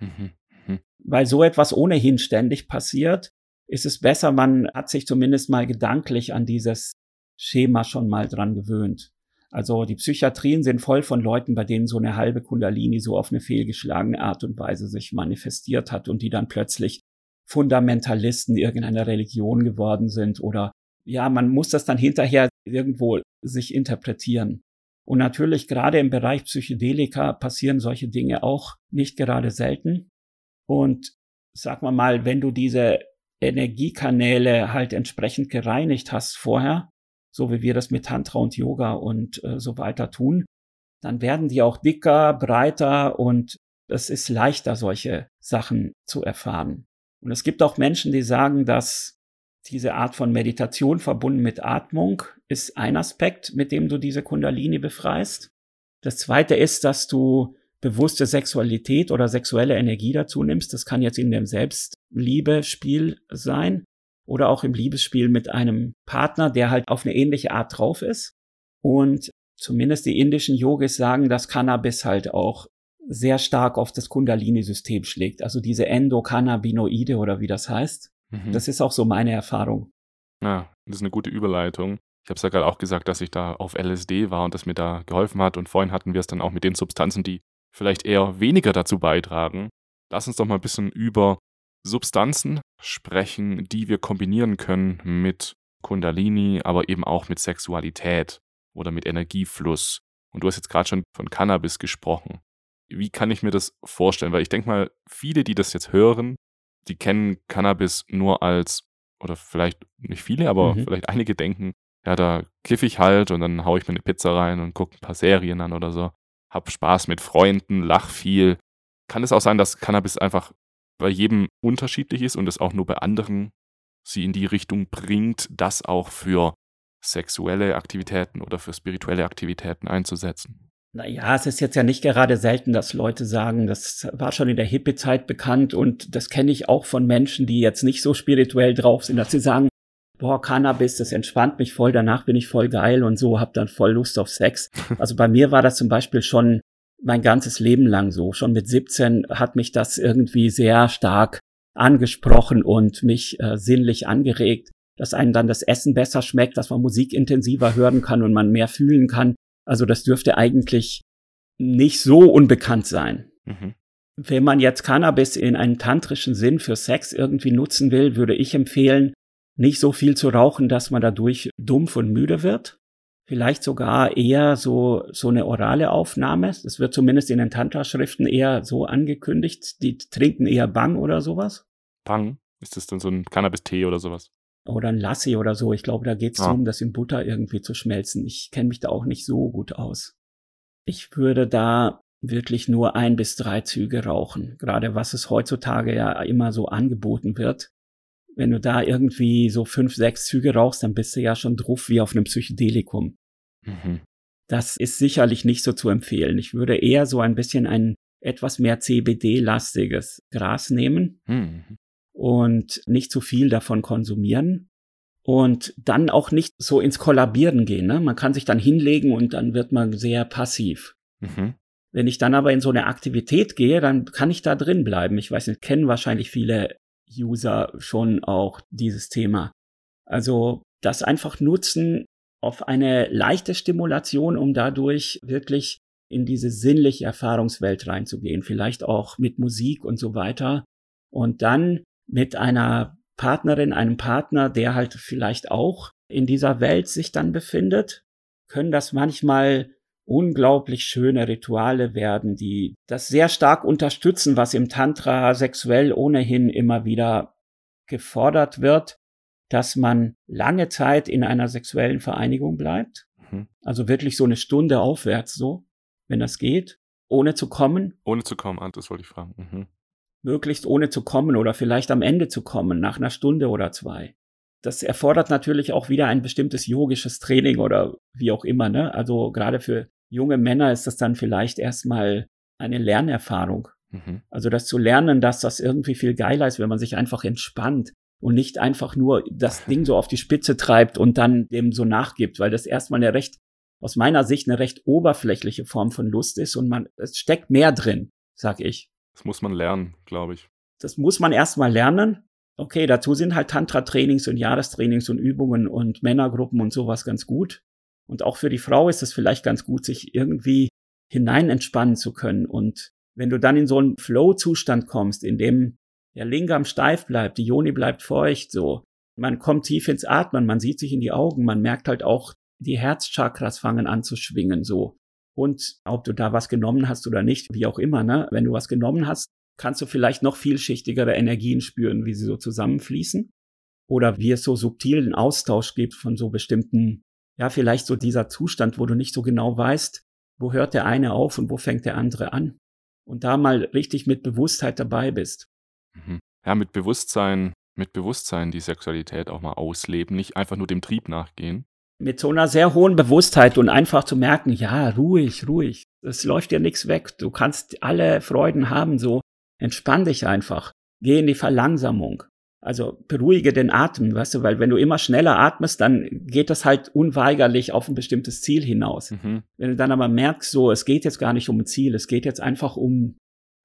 Mhm. Mhm. Weil so etwas ohnehin ständig passiert, ist es besser, man hat sich zumindest mal gedanklich an dieses Schema schon mal dran gewöhnt. Also die Psychiatrien sind voll von Leuten, bei denen so eine halbe Kundalini so auf eine fehlgeschlagene Art und Weise sich manifestiert hat und die dann plötzlich Fundamentalisten irgendeiner Religion geworden sind oder ja, man muss das dann hinterher irgendwo sich interpretieren. Und natürlich gerade im Bereich Psychedelika passieren solche Dinge auch nicht gerade selten. Und sag mal mal, wenn du diese Energiekanäle halt entsprechend gereinigt hast vorher, so wie wir das mit Tantra und Yoga und äh, so weiter tun, dann werden die auch dicker, breiter und es ist leichter, solche Sachen zu erfahren. Und es gibt auch Menschen, die sagen, dass diese Art von Meditation verbunden mit Atmung ist ein Aspekt, mit dem du diese Kundalini befreist. Das zweite ist, dass du bewusste Sexualität oder sexuelle Energie dazu nimmst. Das kann jetzt in dem Selbstliebespiel sein oder auch im Liebesspiel mit einem Partner, der halt auf eine ähnliche Art drauf ist. Und zumindest die indischen Yogis sagen, dass Cannabis halt auch sehr stark auf das Kundalini-System schlägt. Also diese Endokannabinoide oder wie das heißt. Mhm. Das ist auch so meine Erfahrung. Ja, das ist eine gute Überleitung. Ich habe es ja gerade auch gesagt, dass ich da auf LSD war und das mir da geholfen hat. Und vorhin hatten wir es dann auch mit den Substanzen, die vielleicht eher weniger dazu beitragen. Lass uns doch mal ein bisschen über Substanzen sprechen, die wir kombinieren können mit Kundalini, aber eben auch mit Sexualität oder mit Energiefluss. Und du hast jetzt gerade schon von Cannabis gesprochen. Wie kann ich mir das vorstellen? Weil ich denke mal, viele, die das jetzt hören, die kennen Cannabis nur als, oder vielleicht nicht viele, aber mhm. vielleicht einige denken, ja, da kiffe ich halt und dann haue ich mir eine Pizza rein und gucke ein paar Serien an oder so. Hab Spaß mit Freunden, lach viel. Kann es auch sein, dass Cannabis einfach bei jedem unterschiedlich ist und es auch nur bei anderen sie in die Richtung bringt, das auch für sexuelle Aktivitäten oder für spirituelle Aktivitäten einzusetzen? Naja, es ist jetzt ja nicht gerade selten, dass Leute sagen, das war schon in der Hippie-Zeit bekannt und das kenne ich auch von Menschen, die jetzt nicht so spirituell drauf sind, dass sie sagen, boah, Cannabis, das entspannt mich voll, danach bin ich voll geil und so, hab dann voll Lust auf Sex. Also bei mir war das zum Beispiel schon mein ganzes Leben lang so. Schon mit 17 hat mich das irgendwie sehr stark angesprochen und mich äh, sinnlich angeregt, dass einem dann das Essen besser schmeckt, dass man Musik intensiver hören kann und man mehr fühlen kann. Also das dürfte eigentlich nicht so unbekannt sein. Mhm. Wenn man jetzt Cannabis in einem tantrischen Sinn für Sex irgendwie nutzen will, würde ich empfehlen, nicht so viel zu rauchen, dass man dadurch dumpf und müde wird. Vielleicht sogar eher so, so eine orale Aufnahme. Das wird zumindest in den Tantra-Schriften eher so angekündigt. Die trinken eher Bang oder sowas. Bang? Ist das dann so ein Cannabis-Tee oder sowas? Oder ein Lassi oder so. Ich glaube, da geht es ah. darum, das in Butter irgendwie zu schmelzen. Ich kenne mich da auch nicht so gut aus. Ich würde da wirklich nur ein bis drei Züge rauchen. Gerade was es heutzutage ja immer so angeboten wird wenn du da irgendwie so fünf, sechs Züge rauchst, dann bist du ja schon drauf wie auf einem Psychedelikum. Mhm. Das ist sicherlich nicht so zu empfehlen. Ich würde eher so ein bisschen ein etwas mehr CBD-lastiges Gras nehmen mhm. Und nicht zu viel davon konsumieren und dann auch nicht so ins Kollabieren gehen. Ne? Man kann sich dann hinlegen und dann wird man sehr passiv. Mhm. Wenn ich dann aber in so eine Aktivität gehe, dann kann ich da drin bleiben. Ich weiß nicht, kennen wahrscheinlich viele User schon auch dieses Thema. Also das einfach nutzen auf eine leichte Stimulation, um dadurch wirklich in diese sinnliche Erfahrungswelt reinzugehen, vielleicht auch mit Musik und so weiter. Und dann mit einer Partnerin, einem Partner, der halt vielleicht auch in dieser Welt sich dann befindet, können das manchmal unglaublich schöne Rituale werden, die das sehr stark unterstützen, was im Tantra sexuell ohnehin immer wieder gefordert wird, dass man lange Zeit in einer sexuellen Vereinigung bleibt. Mhm. Also wirklich so eine Stunde aufwärts so, wenn das geht, ohne zu kommen. Ohne zu kommen, das wollte ich fragen. Mhm. Möglichst ohne zu kommen oder vielleicht am Ende zu kommen, nach einer Stunde oder zwei. Das erfordert natürlich auch wieder ein bestimmtes yogisches Training oder wie auch immer, ne? Also gerade für junge Männer ist das dann vielleicht erstmal eine Lernerfahrung. Mhm. Also das zu lernen, dass das irgendwie viel geiler ist, wenn man sich einfach entspannt und nicht einfach nur das Ding so auf die Spitze treibt und dann dem so nachgibt, weil das erstmal eine recht, aus meiner Sicht eine recht oberflächliche Form von Lust ist und man, es steckt mehr drin, sag ich. Das muss man lernen, glaube ich. Das muss man erstmal lernen. Okay, dazu sind halt Tantra-Trainings und Jahrestrainings und Übungen und Männergruppen und sowas ganz gut. Und auch für die Frau ist es vielleicht ganz gut, sich irgendwie hinein entspannen zu können. Und wenn du dann in so einen Flow-Zustand kommst, in dem der Lingam steif bleibt, die Joni bleibt feucht, so. Man kommt tief ins Atmen, man sieht sich in die Augen, man merkt halt auch, die Herzchakras fangen an zu schwingen, so. Und ob du da was genommen hast oder nicht, wie auch immer, ne? Wenn du was genommen hast, kannst du vielleicht noch vielschichtigere Energien spüren, wie sie so zusammenfließen. Oder wie es so subtilen Austausch gibt von so bestimmten ja, vielleicht so dieser Zustand, wo du nicht so genau weißt, wo hört der eine auf und wo fängt der andere an. Und da mal richtig mit Bewusstheit dabei bist. Mhm. Ja, mit Bewusstsein, mit Bewusstsein die Sexualität auch mal ausleben, nicht einfach nur dem Trieb nachgehen. Mit so einer sehr hohen Bewusstheit und einfach zu merken, ja, ruhig, ruhig. Es läuft dir nichts weg. Du kannst alle Freuden haben, so entspann dich einfach. Geh in die Verlangsamung. Also beruhige den Atem, weißt du, weil wenn du immer schneller atmest, dann geht das halt unweigerlich auf ein bestimmtes Ziel hinaus. Mhm. Wenn du dann aber merkst, so, es geht jetzt gar nicht um ein Ziel, es geht jetzt einfach um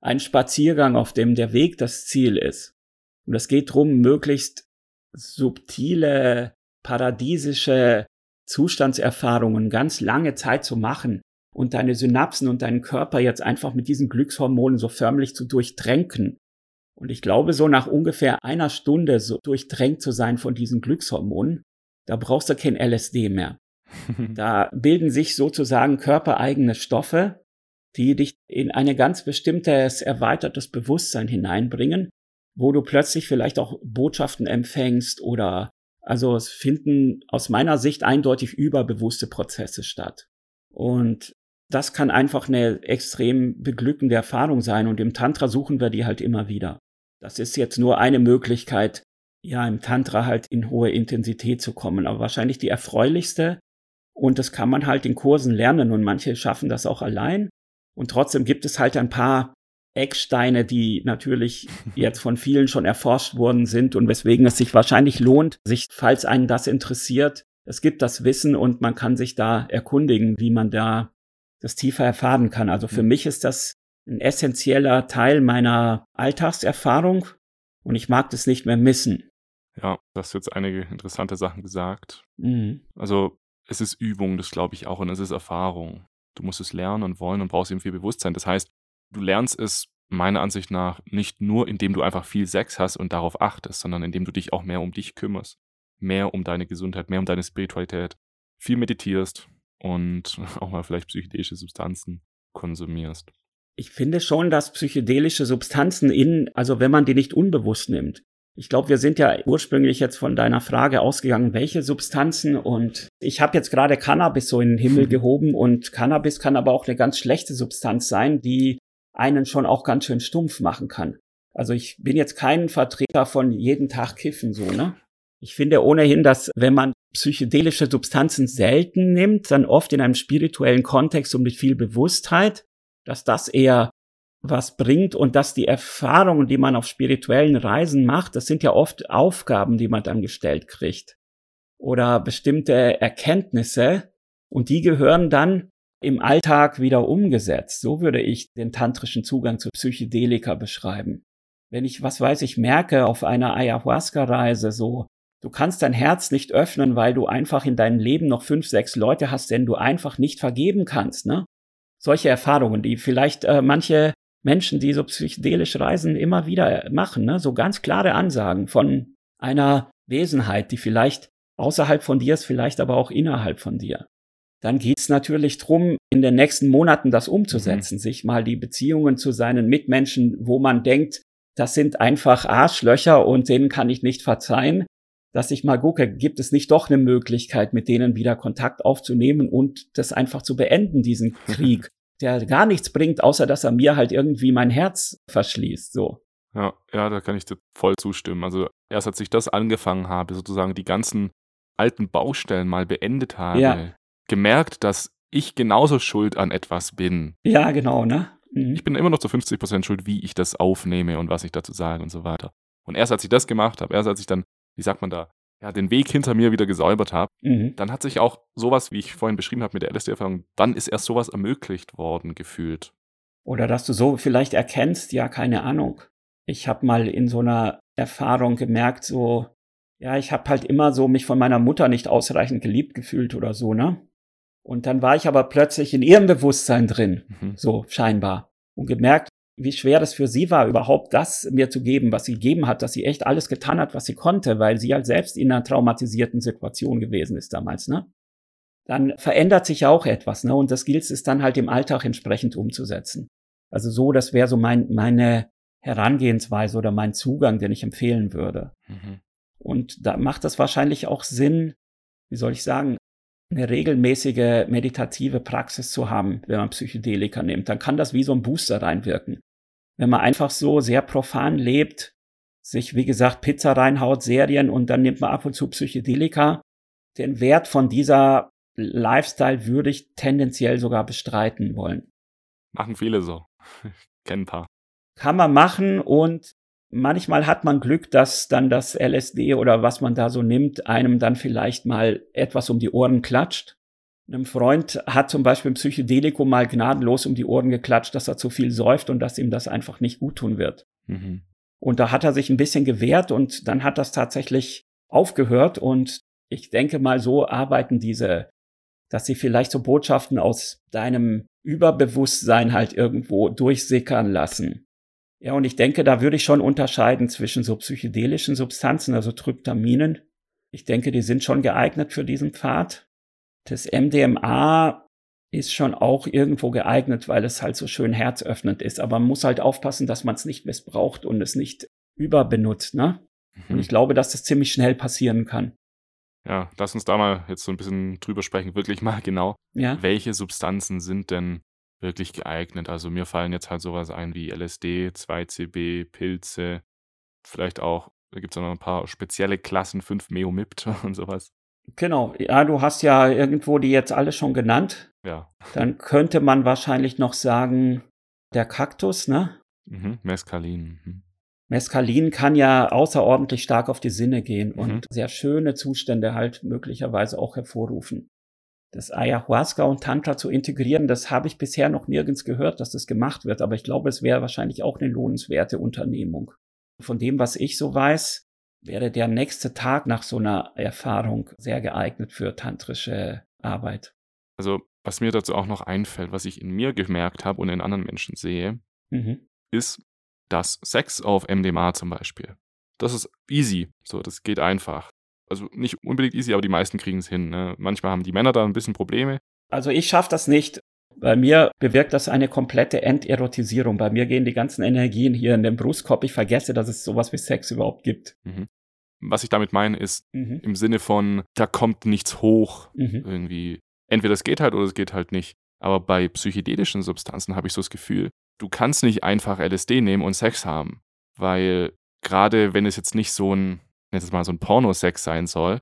einen Spaziergang, auf dem der Weg das Ziel ist. Und es geht drum, möglichst subtile, paradiesische Zustandserfahrungen ganz lange Zeit zu machen und deine Synapsen und deinen Körper jetzt einfach mit diesen Glückshormonen so förmlich zu durchtränken, und ich glaube, so nach ungefähr einer Stunde so durchdrängt zu sein von diesen Glückshormonen, da brauchst du kein LSD mehr. da bilden sich sozusagen körpereigene Stoffe, die dich in eine ganz bestimmtes erweitertes Bewusstsein hineinbringen, wo du plötzlich vielleicht auch Botschaften empfängst oder also es finden aus meiner Sicht eindeutig überbewusste Prozesse statt. Und das kann einfach eine extrem beglückende Erfahrung sein und im Tantra suchen wir die halt immer wieder. Das ist jetzt nur eine Möglichkeit, ja, im Tantra halt in hohe Intensität zu kommen, aber wahrscheinlich die erfreulichste. Und das kann man halt in Kursen lernen und manche schaffen das auch allein. Und trotzdem gibt es halt ein paar Ecksteine, die natürlich jetzt von vielen schon erforscht worden sind und weswegen es sich wahrscheinlich lohnt, sich, falls einen das interessiert, es gibt das Wissen und man kann sich da erkundigen, wie man da das tiefer erfahren kann. Also für mhm. mich ist das ein essentieller Teil meiner Alltagserfahrung und ich mag das nicht mehr missen. Ja, du hast jetzt einige interessante Sachen gesagt. Mhm. Also es ist Übung, das glaube ich auch, und es ist Erfahrung. Du musst es lernen und wollen und brauchst eben viel Bewusstsein. Das heißt, du lernst es meiner Ansicht nach nicht nur, indem du einfach viel Sex hast und darauf achtest, sondern indem du dich auch mehr um dich kümmerst, mehr um deine Gesundheit, mehr um deine Spiritualität, viel meditierst und auch mal vielleicht psychedelische Substanzen konsumierst ich finde schon, dass psychedelische Substanzen in, also wenn man die nicht unbewusst nimmt. Ich glaube, wir sind ja ursprünglich jetzt von deiner Frage ausgegangen, welche Substanzen und ich habe jetzt gerade Cannabis so in den Himmel gehoben und Cannabis kann aber auch eine ganz schlechte Substanz sein, die einen schon auch ganz schön stumpf machen kann. Also ich bin jetzt kein Vertreter von jeden Tag kiffen so, ne? Ich finde ohnehin, dass wenn man psychedelische Substanzen selten nimmt, dann oft in einem spirituellen Kontext und mit viel Bewusstheit, dass das eher was bringt und dass die Erfahrungen, die man auf spirituellen Reisen macht, das sind ja oft Aufgaben, die man dann gestellt kriegt oder bestimmte Erkenntnisse und die gehören dann im Alltag wieder umgesetzt. So würde ich den tantrischen Zugang zu Psychedelika beschreiben. Wenn ich, was weiß ich, merke auf einer Ayahuasca-Reise so, du kannst dein Herz nicht öffnen, weil du einfach in deinem Leben noch fünf, sechs Leute hast, denen du einfach nicht vergeben kannst, ne? solche Erfahrungen, die vielleicht äh, manche Menschen, die so psychedelisch reisen, immer wieder machen, ne? so ganz klare Ansagen von einer Wesenheit, die vielleicht außerhalb von dir ist, vielleicht aber auch innerhalb von dir. Dann geht's natürlich drum, in den nächsten Monaten das umzusetzen, mhm. sich mal die Beziehungen zu seinen Mitmenschen, wo man denkt, das sind einfach Arschlöcher und denen kann ich nicht verzeihen, dass ich mal gucke, gibt es nicht doch eine Möglichkeit, mit denen wieder Kontakt aufzunehmen und das einfach zu beenden, diesen Krieg, der gar nichts bringt, außer dass er mir halt irgendwie mein Herz verschließt, so. Ja, ja, da kann ich dir voll zustimmen. Also erst als ich das angefangen habe, sozusagen die ganzen alten Baustellen mal beendet habe, ja. Gemerkt, dass ich genauso schuld an etwas bin. Ja, genau, ne? Mhm. Ich bin immer noch zu 50 Prozent schuld, wie ich das aufnehme und was ich dazu sage und so weiter. Und erst als ich das gemacht habe, erst als ich dann wie sagt man da, ja, den Weg hinter mir wieder gesäubert habe, mhm. dann hat sich auch sowas, wie ich vorhin beschrieben habe mit der LSD-Erfahrung, dann ist erst sowas ermöglicht worden, gefühlt. Oder dass du so vielleicht erkennst, ja, keine Ahnung. Ich habe mal in so einer Erfahrung gemerkt, so, ja, ich habe halt immer so mich von meiner Mutter nicht ausreichend geliebt gefühlt oder so, ne? Und dann war ich aber plötzlich in ihrem Bewusstsein drin, mhm. so scheinbar. Und gemerkt, wie schwer das für sie war, überhaupt das mir zu geben, was sie gegeben hat, dass sie echt alles getan hat, was sie konnte, weil sie halt selbst in einer traumatisierten Situation gewesen ist damals, ne? Dann verändert sich ja auch etwas, ne? Und das gilt es dann halt im Alltag entsprechend umzusetzen. Also so, das wäre so mein, meine Herangehensweise oder mein Zugang, den ich empfehlen würde. Mhm. Und da macht das wahrscheinlich auch Sinn, wie soll ich sagen, eine regelmäßige meditative Praxis zu haben, wenn man Psychedelika nimmt, dann kann das wie so ein Booster reinwirken. Wenn man einfach so sehr profan lebt, sich wie gesagt Pizza reinhaut, Serien und dann nimmt man ab und zu Psychedelika, den Wert von dieser Lifestyle würde ich tendenziell sogar bestreiten wollen. Machen viele so. Kennen ein paar. Kann man machen und manchmal hat man Glück, dass dann das LSD oder was man da so nimmt, einem dann vielleicht mal etwas um die Ohren klatscht. Einem Freund hat zum Beispiel ein Psychedelikum mal gnadenlos um die Ohren geklatscht, dass er zu viel säuft und dass ihm das einfach nicht gut tun wird. Mhm. Und da hat er sich ein bisschen gewehrt und dann hat das tatsächlich aufgehört und ich denke mal, so arbeiten diese, dass sie vielleicht so Botschaften aus deinem Überbewusstsein halt irgendwo durchsickern lassen. Ja, und ich denke, da würde ich schon unterscheiden zwischen so psychedelischen Substanzen, also Tryptaminen. Ich denke, die sind schon geeignet für diesen Pfad. Das MDMA ist schon auch irgendwo geeignet, weil es halt so schön herzöffnend ist. Aber man muss halt aufpassen, dass man es nicht missbraucht und es nicht überbenutzt, ne? Mhm. Und ich glaube, dass das ziemlich schnell passieren kann. Ja, lass uns da mal jetzt so ein bisschen drüber sprechen, wirklich mal genau. Ja. Welche Substanzen sind denn wirklich geeignet? Also mir fallen jetzt halt sowas ein wie LSD, 2CB, Pilze, vielleicht auch, da gibt es noch ein paar spezielle Klassen, 5 Meomipt und sowas. Genau, ja, du hast ja irgendwo die jetzt alle schon genannt. Ja. Dann könnte man wahrscheinlich noch sagen, der Kaktus, ne? Mhm, Mescalin. Mhm. Mescalin kann ja außerordentlich stark auf die Sinne gehen mhm. und sehr schöne Zustände halt möglicherweise auch hervorrufen. Das Ayahuasca und Tantra zu integrieren, das habe ich bisher noch nirgends gehört, dass das gemacht wird, aber ich glaube, es wäre wahrscheinlich auch eine lohnenswerte Unternehmung. Von dem, was ich so weiß, wäre der nächste Tag nach so einer Erfahrung sehr geeignet für tantrische Arbeit. Also, was mir dazu auch noch einfällt, was ich in mir gemerkt habe und in anderen Menschen sehe, mhm. ist, dass Sex auf MDMA zum Beispiel, das ist easy, so, das geht einfach. Also nicht unbedingt easy, aber die meisten kriegen es hin. Ne? Manchmal haben die Männer da ein bisschen Probleme. Also ich schaffe das nicht. Bei mir bewirkt das eine komplette Enterotisierung. Bei mir gehen die ganzen Energien hier in den Brustkorb. Ich vergesse, dass es sowas wie Sex überhaupt gibt. Mhm. Was ich damit meine, ist mhm. im Sinne von, da kommt nichts hoch. Mhm. Irgendwie. Entweder es geht halt oder es geht halt nicht. Aber bei psychedelischen Substanzen habe ich so das Gefühl, du kannst nicht einfach LSD nehmen und Sex haben. Weil gerade wenn es jetzt nicht so ein, jetzt mal so ein Pornosex sein soll,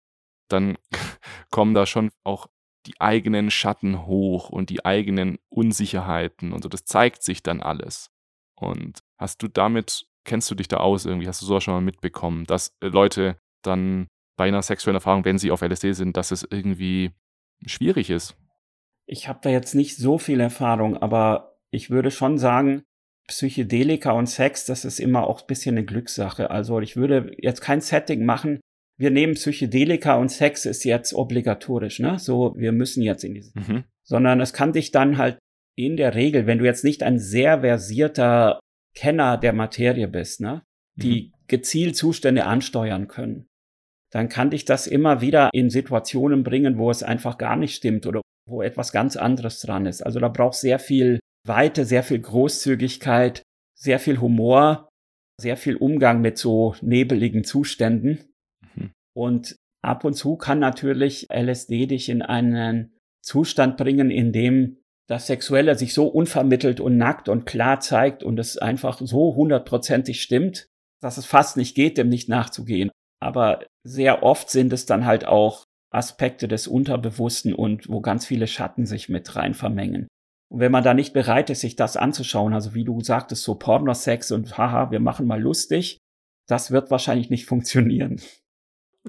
dann kommen da schon auch die eigenen Schatten hoch und die eigenen Unsicherheiten und so. Das zeigt sich dann alles. Und hast du damit, kennst du dich da aus irgendwie? Hast du sowas schon mal mitbekommen, dass äh, Leute dann bei einer sexuellen Erfahrung, wenn sie auf LSD sind, dass es irgendwie schwierig ist? Ich habe da jetzt nicht so viel Erfahrung, aber ich würde schon sagen, Psychedelika und Sex, das ist immer auch ein bisschen eine Glückssache. Also ich würde jetzt kein Setting machen. Wir nehmen Psychedelika und Sex ist jetzt obligatorisch, ne? So, wir müssen jetzt in diese. Mhm. Sondern es kann dich dann halt in der Regel, wenn du jetzt nicht ein sehr versierter Kenner der Materie bist, ne? Die mhm. gezielt Zustände ansteuern können, dann kann dich das immer wieder in Situationen bringen, wo es einfach gar nicht stimmt oder wo etwas ganz anderes dran ist. Also da braucht sehr viel Weite, sehr viel Großzügigkeit, sehr viel Humor, sehr viel Umgang mit so nebeligen Zuständen. Mhm. Und ab und zu kann natürlich LSD dich in einen Zustand bringen, in dem das Sexuelle sich so unvermittelt und nackt und klar zeigt und es einfach so hundertprozentig stimmt, dass es fast nicht geht, dem nicht nachzugehen. Aber sehr oft sind es dann halt auch Aspekte des Unterbewussten und wo ganz viele Schatten sich mit rein vermengen. Und wenn man da nicht bereit ist, sich das anzuschauen, also wie du sagtest, so Pornosex und haha, wir machen mal lustig, das wird wahrscheinlich nicht funktionieren.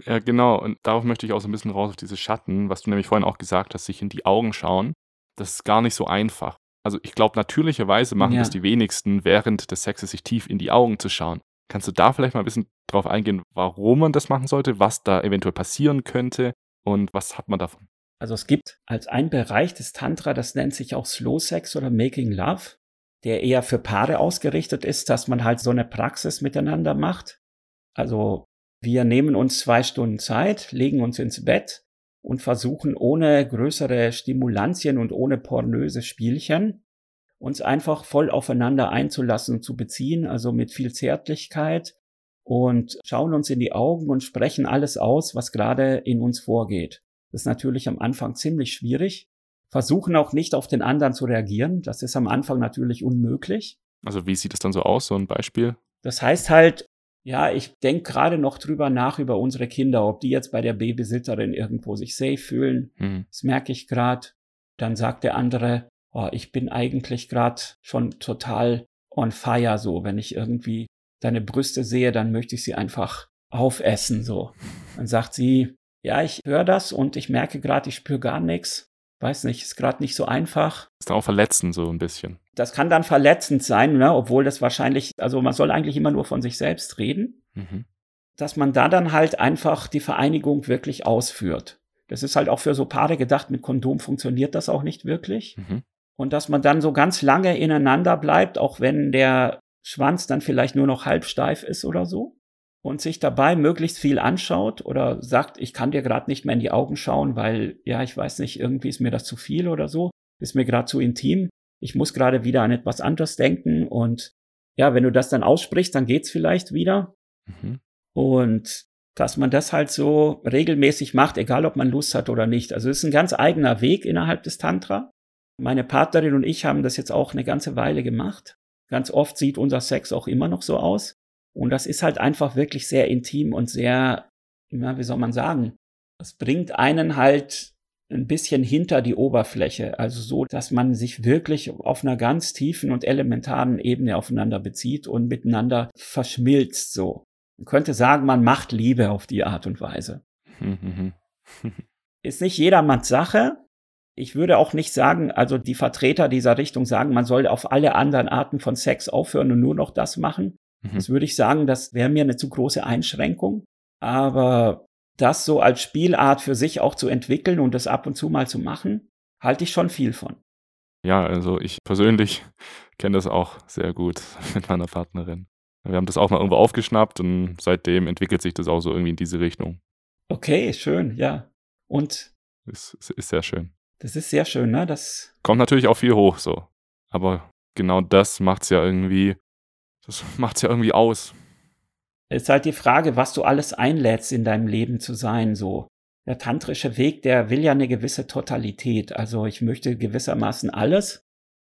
Ja, genau. Und darauf möchte ich auch so ein bisschen raus auf diese Schatten, was du nämlich vorhin auch gesagt hast, sich in die Augen schauen. Das ist gar nicht so einfach. Also ich glaube, natürlicherweise machen ja. das die wenigsten, während des Sexes sich tief in die Augen zu schauen. Kannst du da vielleicht mal ein bisschen drauf eingehen, warum man das machen sollte, was da eventuell passieren könnte und was hat man davon? Also es gibt als ein Bereich des Tantra, das nennt sich auch Slow Sex oder Making Love, der eher für Paare ausgerichtet ist, dass man halt so eine Praxis miteinander macht. Also wir nehmen uns zwei Stunden Zeit, legen uns ins Bett und versuchen ohne größere Stimulantien und ohne pornöse Spielchen uns einfach voll aufeinander einzulassen und zu beziehen, also mit viel Zärtlichkeit und schauen uns in die Augen und sprechen alles aus, was gerade in uns vorgeht. Das ist natürlich am Anfang ziemlich schwierig. Versuchen auch nicht auf den anderen zu reagieren. Das ist am Anfang natürlich unmöglich. Also wie sieht es dann so aus, so ein Beispiel? Das heißt halt, ja, ich denke gerade noch drüber nach über unsere Kinder, ob die jetzt bei der Babysitterin irgendwo sich safe fühlen. Mhm. Das merke ich gerade. Dann sagt der andere, oh, ich bin eigentlich gerade schon total on fire, so, wenn ich irgendwie deine Brüste sehe, dann möchte ich sie einfach aufessen, so. Dann sagt sie, ja, ich höre das und ich merke gerade, ich spüre gar nichts. Weiß nicht, ist gerade nicht so einfach. Ist auch verletzend so ein bisschen. Das kann dann verletzend sein, ne? obwohl das wahrscheinlich, also man soll eigentlich immer nur von sich selbst reden. Mhm. Dass man da dann halt einfach die Vereinigung wirklich ausführt. Das ist halt auch für so Paare gedacht, mit Kondom funktioniert das auch nicht wirklich. Mhm. Und dass man dann so ganz lange ineinander bleibt, auch wenn der Schwanz dann vielleicht nur noch halb steif ist oder so und sich dabei möglichst viel anschaut oder sagt, ich kann dir gerade nicht mehr in die Augen schauen, weil ja, ich weiß nicht, irgendwie ist mir das zu viel oder so, ist mir gerade zu intim. Ich muss gerade wieder an etwas anderes denken und ja, wenn du das dann aussprichst, dann geht's vielleicht wieder. Mhm. Und dass man das halt so regelmäßig macht, egal ob man Lust hat oder nicht. Also es ist ein ganz eigener Weg innerhalb des Tantra. Meine Partnerin und ich haben das jetzt auch eine ganze Weile gemacht. Ganz oft sieht unser Sex auch immer noch so aus. Und das ist halt einfach wirklich sehr intim und sehr, ja, wie soll man sagen, es bringt einen halt ein bisschen hinter die Oberfläche, also so, dass man sich wirklich auf einer ganz tiefen und elementaren Ebene aufeinander bezieht und miteinander verschmilzt so. Man könnte sagen, man macht Liebe auf die Art und Weise. ist nicht jedermanns Sache. Ich würde auch nicht sagen, also die Vertreter dieser Richtung sagen, man soll auf alle anderen Arten von Sex aufhören und nur noch das machen. Mhm. Das würde ich sagen, das wäre mir eine zu große Einschränkung. Aber das so als Spielart für sich auch zu entwickeln und das ab und zu mal zu machen, halte ich schon viel von. Ja, also ich persönlich kenne das auch sehr gut mit meiner Partnerin. Wir haben das auch mal irgendwo aufgeschnappt und seitdem entwickelt sich das auch so irgendwie in diese Richtung. Okay, schön, ja. Und? Ist, ist sehr schön. Das ist sehr schön, ne? Das kommt natürlich auch viel hoch so. Aber genau das macht es ja irgendwie das macht es ja irgendwie aus. Es ist halt die Frage, was du alles einlädst in deinem Leben zu sein, so. Der tantrische Weg, der will ja eine gewisse Totalität. Also ich möchte gewissermaßen alles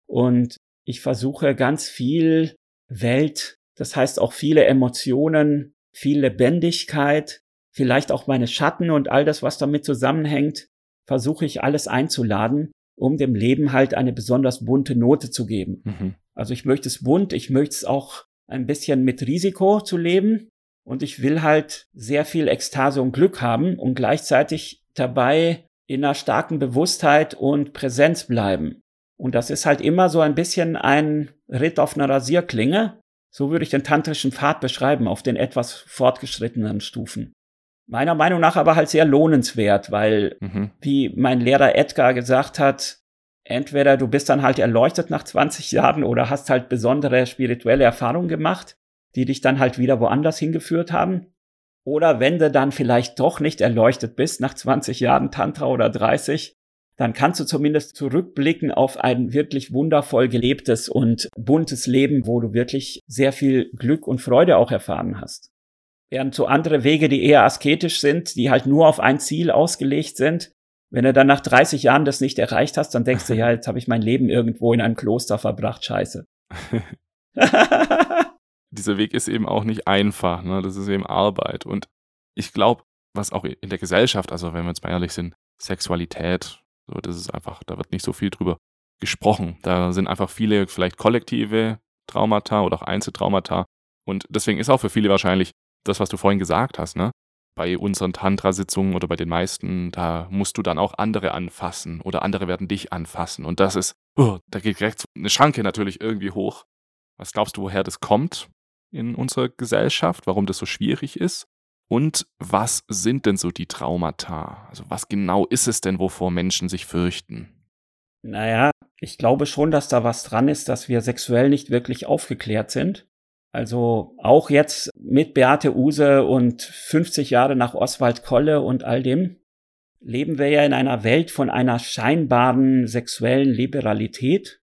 und ich versuche ganz viel Welt, das heißt auch viele Emotionen, viel Lebendigkeit, vielleicht auch meine Schatten und all das, was damit zusammenhängt, versuche ich alles einzuladen, um dem Leben halt eine besonders bunte Note zu geben. Mhm. Also ich möchte es bunt, ich möchte es auch ein bisschen mit Risiko zu leben und ich will halt sehr viel Ekstase und Glück haben und gleichzeitig dabei in einer starken Bewusstheit und Präsenz bleiben. Und das ist halt immer so ein bisschen ein Ritt auf einer Rasierklinge. So würde ich den tantrischen Pfad beschreiben auf den etwas fortgeschrittenen Stufen. Meiner Meinung nach aber halt sehr lohnenswert, weil, mhm. wie mein Lehrer Edgar gesagt hat, entweder du bist dann halt erleuchtet nach 20 Jahren oder hast halt besondere spirituelle Erfahrungen gemacht, die dich dann halt wieder woanders hingeführt haben. Oder wenn du dann vielleicht doch nicht erleuchtet bist nach 20 Jahren Tantra oder 30, dann kannst du zumindest zurückblicken auf ein wirklich wundervoll gelebtes und buntes Leben, wo du wirklich sehr viel Glück und Freude auch erfahren hast. Während so andere Wege, die eher asketisch sind, die halt nur auf ein Ziel ausgelegt sind, wenn du dann nach 30 Jahren das nicht erreicht hast, dann denkst du, ja, jetzt habe ich mein Leben irgendwo in einem Kloster verbracht, scheiße. Dieser Weg ist eben auch nicht einfach, ne? das ist eben Arbeit. Und ich glaube, was auch in der Gesellschaft, also wenn wir jetzt mal ehrlich sind, Sexualität, so, das ist einfach, da wird nicht so viel drüber gesprochen. Da sind einfach viele vielleicht kollektive Traumata oder auch Einzeltraumata. Und deswegen ist auch für viele wahrscheinlich das, was du vorhin gesagt hast, ne? Bei unseren Tantra-Sitzungen oder bei den meisten, da musst du dann auch andere anfassen oder andere werden dich anfassen. Und das ist, oh, da geht direkt eine Schranke natürlich irgendwie hoch. Was glaubst du, woher das kommt in unserer Gesellschaft? Warum das so schwierig ist? Und was sind denn so die Traumata? Also was genau ist es denn, wovor Menschen sich fürchten? Naja, ich glaube schon, dass da was dran ist, dass wir sexuell nicht wirklich aufgeklärt sind. Also auch jetzt mit Beate Use und 50 Jahre nach Oswald Kolle und all dem leben wir ja in einer Welt von einer scheinbaren sexuellen Liberalität.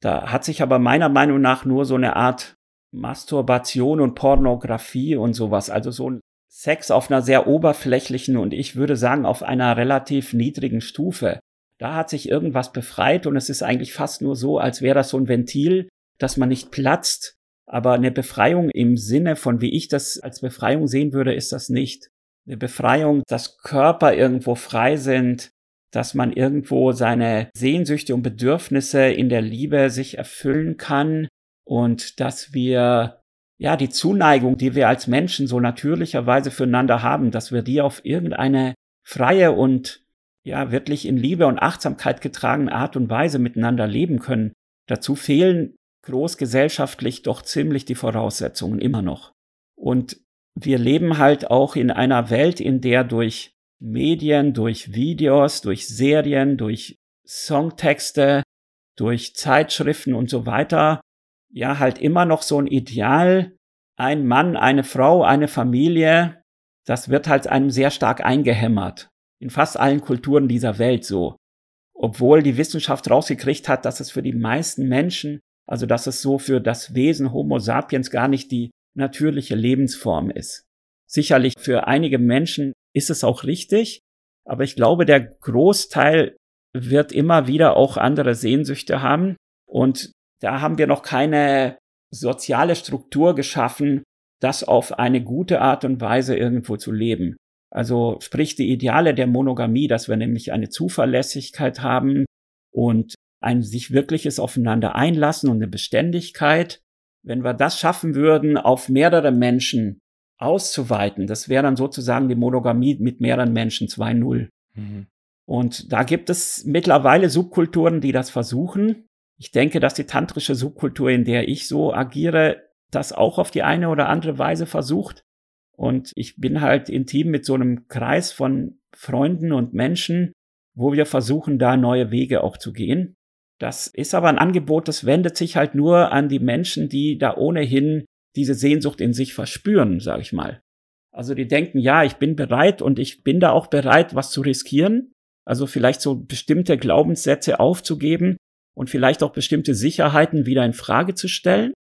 Da hat sich aber meiner Meinung nach nur so eine Art Masturbation und Pornografie und sowas, also so ein Sex auf einer sehr oberflächlichen und ich würde sagen auf einer relativ niedrigen Stufe. Da hat sich irgendwas befreit und es ist eigentlich fast nur so, als wäre das so ein Ventil, dass man nicht platzt. Aber eine Befreiung im Sinne von, wie ich das als Befreiung sehen würde, ist das nicht. Eine Befreiung, dass Körper irgendwo frei sind, dass man irgendwo seine Sehnsüchte und Bedürfnisse in der Liebe sich erfüllen kann und dass wir ja die Zuneigung, die wir als Menschen so natürlicherweise füreinander haben, dass wir die auf irgendeine freie und ja wirklich in Liebe und Achtsamkeit getragene Art und Weise miteinander leben können. Dazu fehlen großgesellschaftlich doch ziemlich die Voraussetzungen immer noch. Und wir leben halt auch in einer Welt, in der durch Medien, durch Videos, durch Serien, durch Songtexte, durch Zeitschriften und so weiter, ja halt immer noch so ein Ideal, ein Mann, eine Frau, eine Familie, das wird halt einem sehr stark eingehämmert. In fast allen Kulturen dieser Welt so. Obwohl die Wissenschaft rausgekriegt hat, dass es für die meisten Menschen, also dass es so für das Wesen Homo sapiens gar nicht die natürliche Lebensform ist. Sicherlich für einige Menschen ist es auch richtig, aber ich glaube, der Großteil wird immer wieder auch andere Sehnsüchte haben und da haben wir noch keine soziale Struktur geschaffen, das auf eine gute Art und Weise irgendwo zu leben. Also sprich die Ideale der Monogamie, dass wir nämlich eine Zuverlässigkeit haben und ein sich wirkliches Aufeinander einlassen und eine Beständigkeit. Wenn wir das schaffen würden, auf mehrere Menschen auszuweiten. Das wäre dann sozusagen die Monogamie mit mehreren Menschen 2.0. Mhm. Und da gibt es mittlerweile Subkulturen, die das versuchen. Ich denke, dass die tantrische Subkultur, in der ich so agiere, das auch auf die eine oder andere Weise versucht. Und ich bin halt intim mit so einem Kreis von Freunden und Menschen, wo wir versuchen, da neue Wege auch zu gehen. Das ist aber ein Angebot, das wendet sich halt nur an die Menschen, die da ohnehin diese Sehnsucht in sich verspüren, sage ich mal. Also die denken, ja, ich bin bereit und ich bin da auch bereit, was zu riskieren. Also vielleicht so bestimmte Glaubenssätze aufzugeben und vielleicht auch bestimmte Sicherheiten wieder in Frage zu stellen,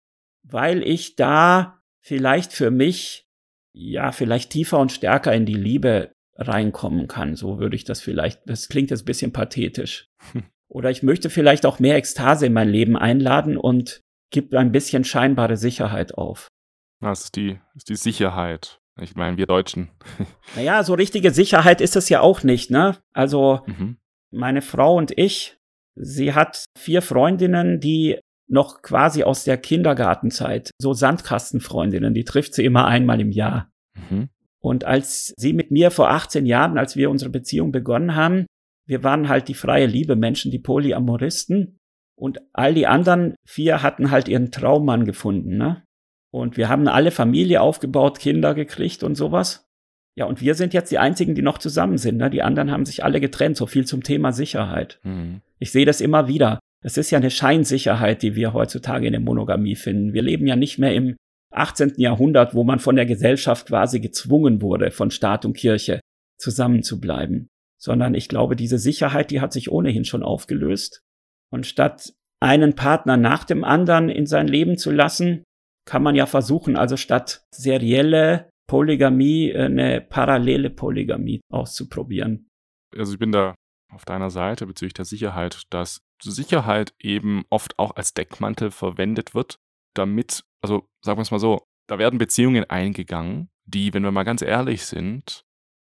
weil ich da vielleicht für mich, ja, vielleicht tiefer und stärker in die Liebe reinkommen kann. So würde ich das vielleicht, das klingt jetzt ein bisschen pathetisch. Oder ich möchte vielleicht auch mehr Ekstase in mein Leben einladen und gibt ein bisschen scheinbare Sicherheit auf. Das ist die, ist die Sicherheit. Ich meine, wir Deutschen. naja, so richtige Sicherheit ist es ja auch nicht, ne? Also, mhm. meine Frau und ich, sie hat vier Freundinnen, die noch quasi aus der Kindergartenzeit, so Sandkastenfreundinnen, die trifft sie immer einmal im Jahr. Mhm. Und als sie mit mir vor 18 Jahren, als wir unsere Beziehung begonnen haben, wir waren halt die freie Liebe Menschen, die Polyamoristen. Und all die anderen vier hatten halt ihren Traummann gefunden, ne? Und wir haben alle Familie aufgebaut, Kinder gekriegt und sowas. Ja, und wir sind jetzt die einzigen, die noch zusammen sind. Ne? Die anderen haben sich alle getrennt. So viel zum Thema Sicherheit. Mhm. Ich sehe das immer wieder. Es ist ja eine Scheinsicherheit, die wir heutzutage in der Monogamie finden. Wir leben ja nicht mehr im 18. Jahrhundert, wo man von der Gesellschaft quasi gezwungen wurde, von Staat und Kirche zusammenzubleiben. Sondern ich glaube, diese Sicherheit, die hat sich ohnehin schon aufgelöst. Und statt einen Partner nach dem anderen in sein Leben zu lassen, kann man ja versuchen, also statt serielle Polygamie äh, eine parallele Polygamie auszuprobieren. Also ich bin da auf deiner Seite bezüglich der Sicherheit, dass Sicherheit eben oft auch als Deckmantel verwendet wird, damit, also sagen wir es mal so, da werden Beziehungen eingegangen, die, wenn wir mal ganz ehrlich sind,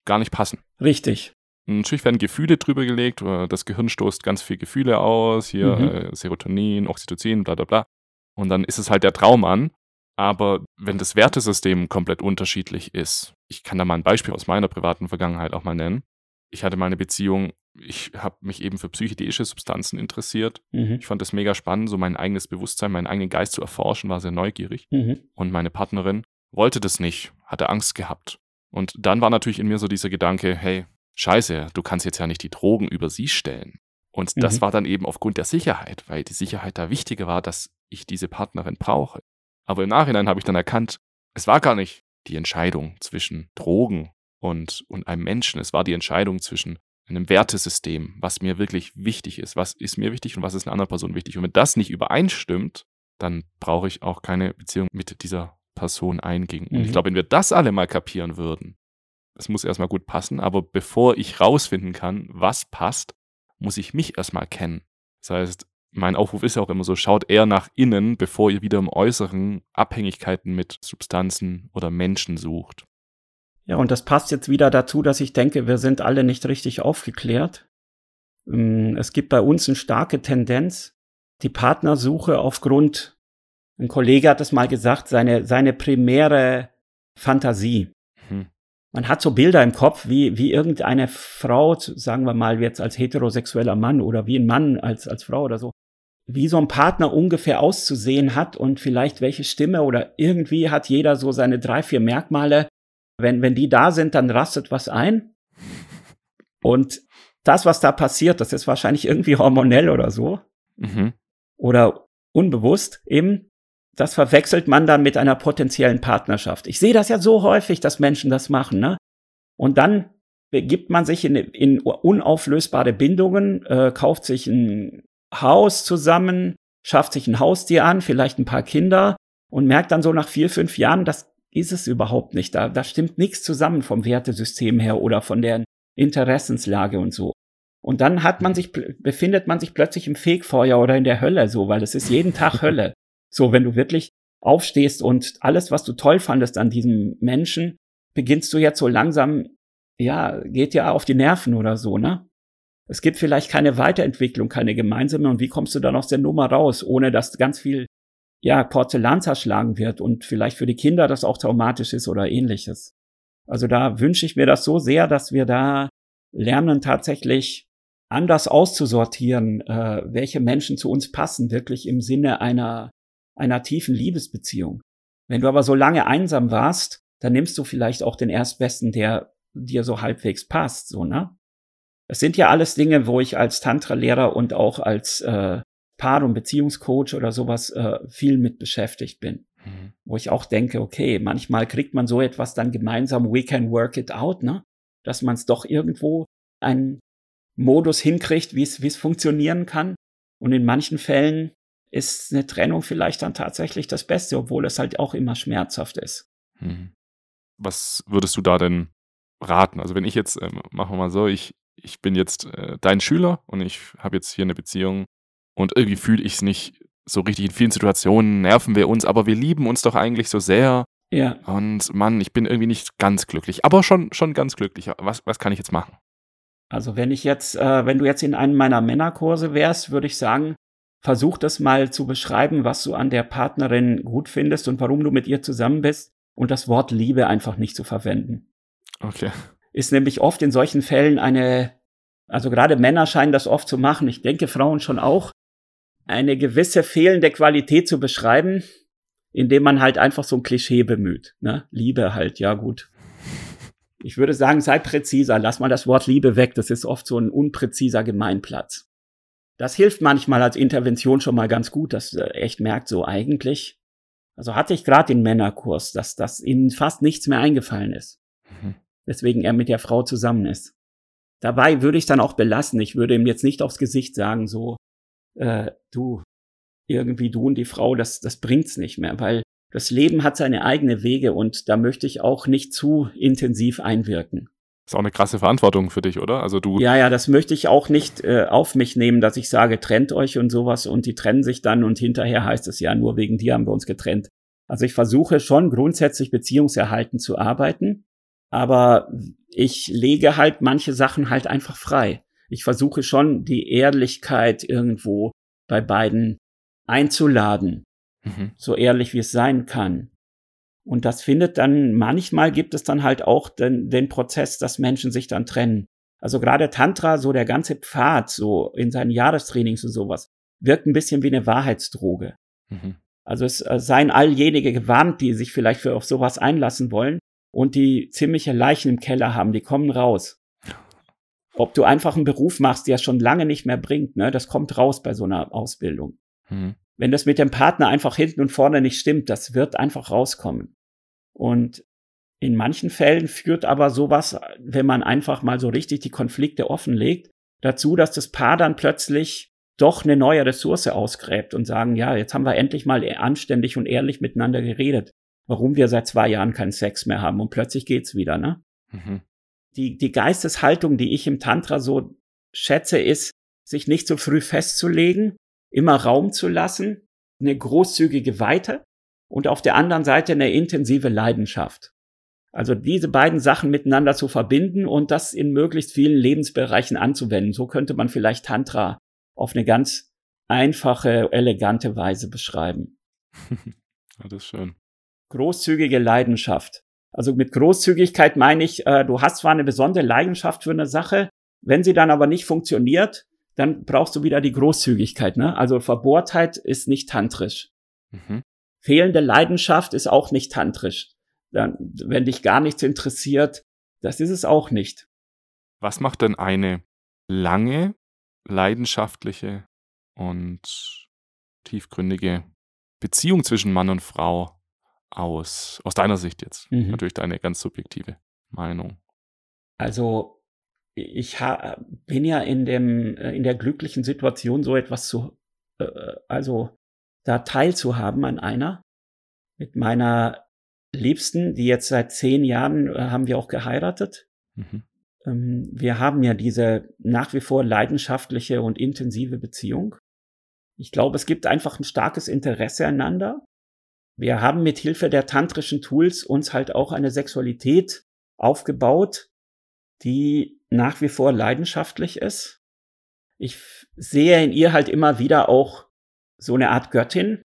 gar nicht passen. Richtig. Natürlich werden Gefühle drüber gelegt, das Gehirn stoßt ganz viel Gefühle aus, hier mhm. äh, Serotonin, Oxytocin, bla bla bla. Und dann ist es halt der Traum an. Aber wenn das Wertesystem komplett unterschiedlich ist, ich kann da mal ein Beispiel aus meiner privaten Vergangenheit auch mal nennen. Ich hatte mal eine Beziehung, ich habe mich eben für psychedelische Substanzen interessiert. Mhm. Ich fand das mega spannend, so mein eigenes Bewusstsein, meinen eigenen Geist zu erforschen, war sehr neugierig. Mhm. Und meine Partnerin wollte das nicht, hatte Angst gehabt. Und dann war natürlich in mir so dieser Gedanke, hey, scheiße, du kannst jetzt ja nicht die Drogen über sie stellen. Und mhm. das war dann eben aufgrund der Sicherheit, weil die Sicherheit da wichtiger war, dass ich diese Partnerin brauche. Aber im Nachhinein habe ich dann erkannt, es war gar nicht die Entscheidung zwischen Drogen und, und einem Menschen. Es war die Entscheidung zwischen einem Wertesystem, was mir wirklich wichtig ist. Was ist mir wichtig und was ist einer anderen Person wichtig. Und wenn das nicht übereinstimmt, dann brauche ich auch keine Beziehung mit dieser Person einging. Und Mhm. ich glaube, wenn wir das alle mal kapieren würden, es muss erstmal gut passen, aber bevor ich rausfinden kann, was passt, muss ich mich erstmal kennen. Das heißt, mein Aufruf ist ja auch immer so, schaut eher nach innen, bevor ihr wieder im Äußeren Abhängigkeiten mit Substanzen oder Menschen sucht. Ja, und das passt jetzt wieder dazu, dass ich denke, wir sind alle nicht richtig aufgeklärt. Ähm, Es gibt bei uns eine starke Tendenz, die Partnersuche aufgrund, ein Kollege hat es mal gesagt, seine, seine primäre Fantasie. Mhm. Man hat so Bilder im Kopf, wie, wie irgendeine Frau, sagen wir mal jetzt als heterosexueller Mann oder wie ein Mann als, als Frau oder so, wie so ein Partner ungefähr auszusehen hat und vielleicht welche Stimme oder irgendwie hat jeder so seine drei, vier Merkmale. Wenn, wenn die da sind, dann rastet was ein. Und das, was da passiert, das ist wahrscheinlich irgendwie hormonell oder so Mhm. oder unbewusst eben, das verwechselt man dann mit einer potenziellen Partnerschaft. Ich sehe das ja so häufig, dass Menschen das machen, ne? Und dann begibt man sich in, in unauflösbare Bindungen, äh, kauft sich ein Haus zusammen, schafft sich ein Haustier an, vielleicht ein paar Kinder und merkt dann so nach vier, fünf Jahren, das ist es überhaupt nicht. Da, da stimmt nichts zusammen vom Wertesystem her oder von der Interessenslage und so. Und dann hat man sich, befindet man sich plötzlich im Fegfeuer oder in der Hölle so, weil es ist jeden Tag Hölle. So, wenn du wirklich aufstehst und alles, was du toll fandest an diesem Menschen, beginnst du jetzt so langsam, ja, geht ja auf die Nerven oder so, ne? Es gibt vielleicht keine Weiterentwicklung, keine gemeinsame. Und wie kommst du dann aus der Nummer raus, ohne dass ganz viel, ja, Porzellan zerschlagen wird und vielleicht für die Kinder das auch traumatisch ist oder ähnliches. Also da wünsche ich mir das so sehr, dass wir da lernen tatsächlich anders auszusortieren, äh, welche Menschen zu uns passen, wirklich im Sinne einer, einer tiefen Liebesbeziehung. Wenn du aber so lange einsam warst, dann nimmst du vielleicht auch den Erstbesten, der dir so halbwegs passt, so, ne? Es sind ja alles Dinge, wo ich als Tantra-Lehrer und auch als äh, Paar- und Beziehungscoach oder sowas äh, viel mit beschäftigt bin. Mhm. Wo ich auch denke, okay, manchmal kriegt man so etwas dann gemeinsam, we can work it out, ne? Dass man es doch irgendwo einen Modus hinkriegt, wie es funktionieren kann. Und in manchen Fällen ist eine Trennung vielleicht dann tatsächlich das Beste, obwohl es halt auch immer schmerzhaft ist. Mhm. Was würdest du da denn raten? Also wenn ich jetzt, ähm, machen wir mal so, ich, ich bin jetzt äh, dein Schüler und ich habe jetzt hier eine Beziehung und irgendwie fühle ich es nicht so richtig. In vielen Situationen nerven wir uns, aber wir lieben uns doch eigentlich so sehr. Ja, Und Mann, ich bin irgendwie nicht ganz glücklich, aber schon, schon ganz glücklich. Was, was kann ich jetzt machen? also wenn ich jetzt, äh, wenn du jetzt in einem meiner Männerkurse wärst, würde ich sagen, versuch das mal zu beschreiben, was du an der Partnerin gut findest und warum du mit ihr zusammen bist und das Wort Liebe einfach nicht zu verwenden. Okay. ist nämlich oft in solchen Fällen eine, also gerade Männer scheinen das oft zu machen, ich denke Frauen schon auch, eine gewisse fehlende Qualität zu beschreiben, indem man halt einfach so ein Klischee bemüht. Ne? Liebe halt, ja gut. Ich würde sagen, sei präziser, lass mal das Wort Liebe weg, das ist oft so ein unpräziser Gemeinplatz. Das hilft manchmal als Intervention schon mal ganz gut, dass du echt merkt, so eigentlich. Also hatte ich gerade den Männerkurs, dass das ihnen fast nichts mehr eingefallen ist Mhm. weswegen er mit der Frau zusammen ist. Dabei würde ich dann auch belassen. Ich würde ihm jetzt nicht aufs Gesicht sagen, so, äh, du, irgendwie du und die Frau, das, das bringt's nicht mehr, weil das Leben hat seine eigene Wege und da möchte ich auch nicht zu intensiv einwirken. Ist auch eine krasse Verantwortung für dich, oder? Also du, Ja, ja, das möchte ich auch nicht äh, auf mich nehmen, dass ich sage, trennt euch und sowas und die trennen sich dann und hinterher heißt es ja, nur wegen dir haben wir uns getrennt. Also ich versuche schon grundsätzlich beziehungserhaltend zu arbeiten, aber ich lege halt manche Sachen halt einfach frei. Ich versuche schon die Ehrlichkeit irgendwo bei beiden einzuladen, mhm. so ehrlich wie es sein kann. Und das findet dann, manchmal gibt es dann halt auch den, den Prozess, dass Menschen sich dann trennen. Also gerade Tantra, so der ganze Pfad, so in seinen Jahrestrainings und sowas, wirkt ein bisschen wie eine Wahrheitsdroge. Mhm. Also es äh, seien all jenige gewarnt, die sich vielleicht für auf sowas einlassen wollen und die ziemliche Leichen im Keller haben, die kommen raus. Ob du einfach einen Beruf machst, der schon lange nicht mehr bringt, ne, das kommt raus bei so einer Ausbildung. Mhm. Wenn das mit dem Partner einfach hinten und vorne nicht stimmt, das wird einfach rauskommen. Und in manchen Fällen führt aber sowas, wenn man einfach mal so richtig die Konflikte offenlegt, dazu, dass das Paar dann plötzlich doch eine neue Ressource ausgräbt und sagen, ja, jetzt haben wir endlich mal anständig und ehrlich miteinander geredet. warum wir seit zwei Jahren keinen Sex mehr haben und plötzlich geht's wieder, ne? Mhm. Die, die Geisteshaltung, die ich im Tantra so schätze, ist, sich nicht so früh festzulegen, immer Raum zu lassen, eine großzügige Weite und auf der anderen Seite eine intensive Leidenschaft. Also diese beiden Sachen miteinander zu verbinden und das in möglichst vielen Lebensbereichen anzuwenden. So könnte man vielleicht Tantra auf eine ganz einfache, elegante Weise beschreiben. das ist schön. Großzügige Leidenschaft. Also mit Großzügigkeit meine ich, äh, du hast zwar eine besondere Leidenschaft für eine Sache, wenn sie dann aber nicht funktioniert, dann brauchst du wieder die Großzügigkeit. Ne? Also Verbohrtheit ist nicht tantrisch. Mhm. Fehlende Leidenschaft ist auch nicht tantrisch dann, wenn dich gar nichts interessiert, das ist es auch nicht. Was macht denn eine lange, leidenschaftliche und tiefgründige Beziehung zwischen Mann und Frau aus? Aus deiner Sicht jetzt. Mhm. Natürlich deine ganz subjektive Meinung. Also, ich bin ja in dem, äh, in der glücklichen Situation, so etwas zu, äh, also da teilzuhaben an einer mit meiner Liebsten, die jetzt seit zehn Jahren äh, haben wir auch geheiratet. Mhm. Ähm, wir haben ja diese nach wie vor leidenschaftliche und intensive Beziehung. Ich glaube, es gibt einfach ein starkes Interesse einander. Wir haben mit Hilfe der tantrischen Tools uns halt auch eine Sexualität aufgebaut, die nach wie vor leidenschaftlich ist. Ich sehe in ihr halt immer wieder auch so eine Art Göttin,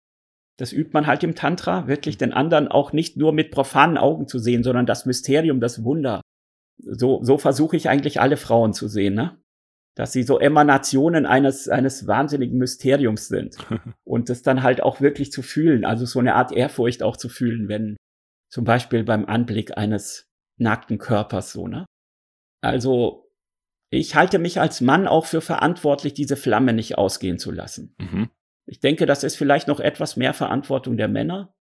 das übt man halt im Tantra, wirklich den anderen auch nicht nur mit profanen Augen zu sehen, sondern das Mysterium, das Wunder. So, so versuche ich eigentlich alle Frauen zu sehen, ne? Dass sie so Emanationen eines, eines wahnsinnigen Mysteriums sind. Und das dann halt auch wirklich zu fühlen, also so eine Art Ehrfurcht auch zu fühlen, wenn zum Beispiel beim Anblick eines nackten Körpers so, ne? Also, ich halte mich als Mann auch für verantwortlich, diese Flamme nicht ausgehen zu lassen. Mhm. Ich denke, das ist vielleicht noch etwas mehr Verantwortung der Männer.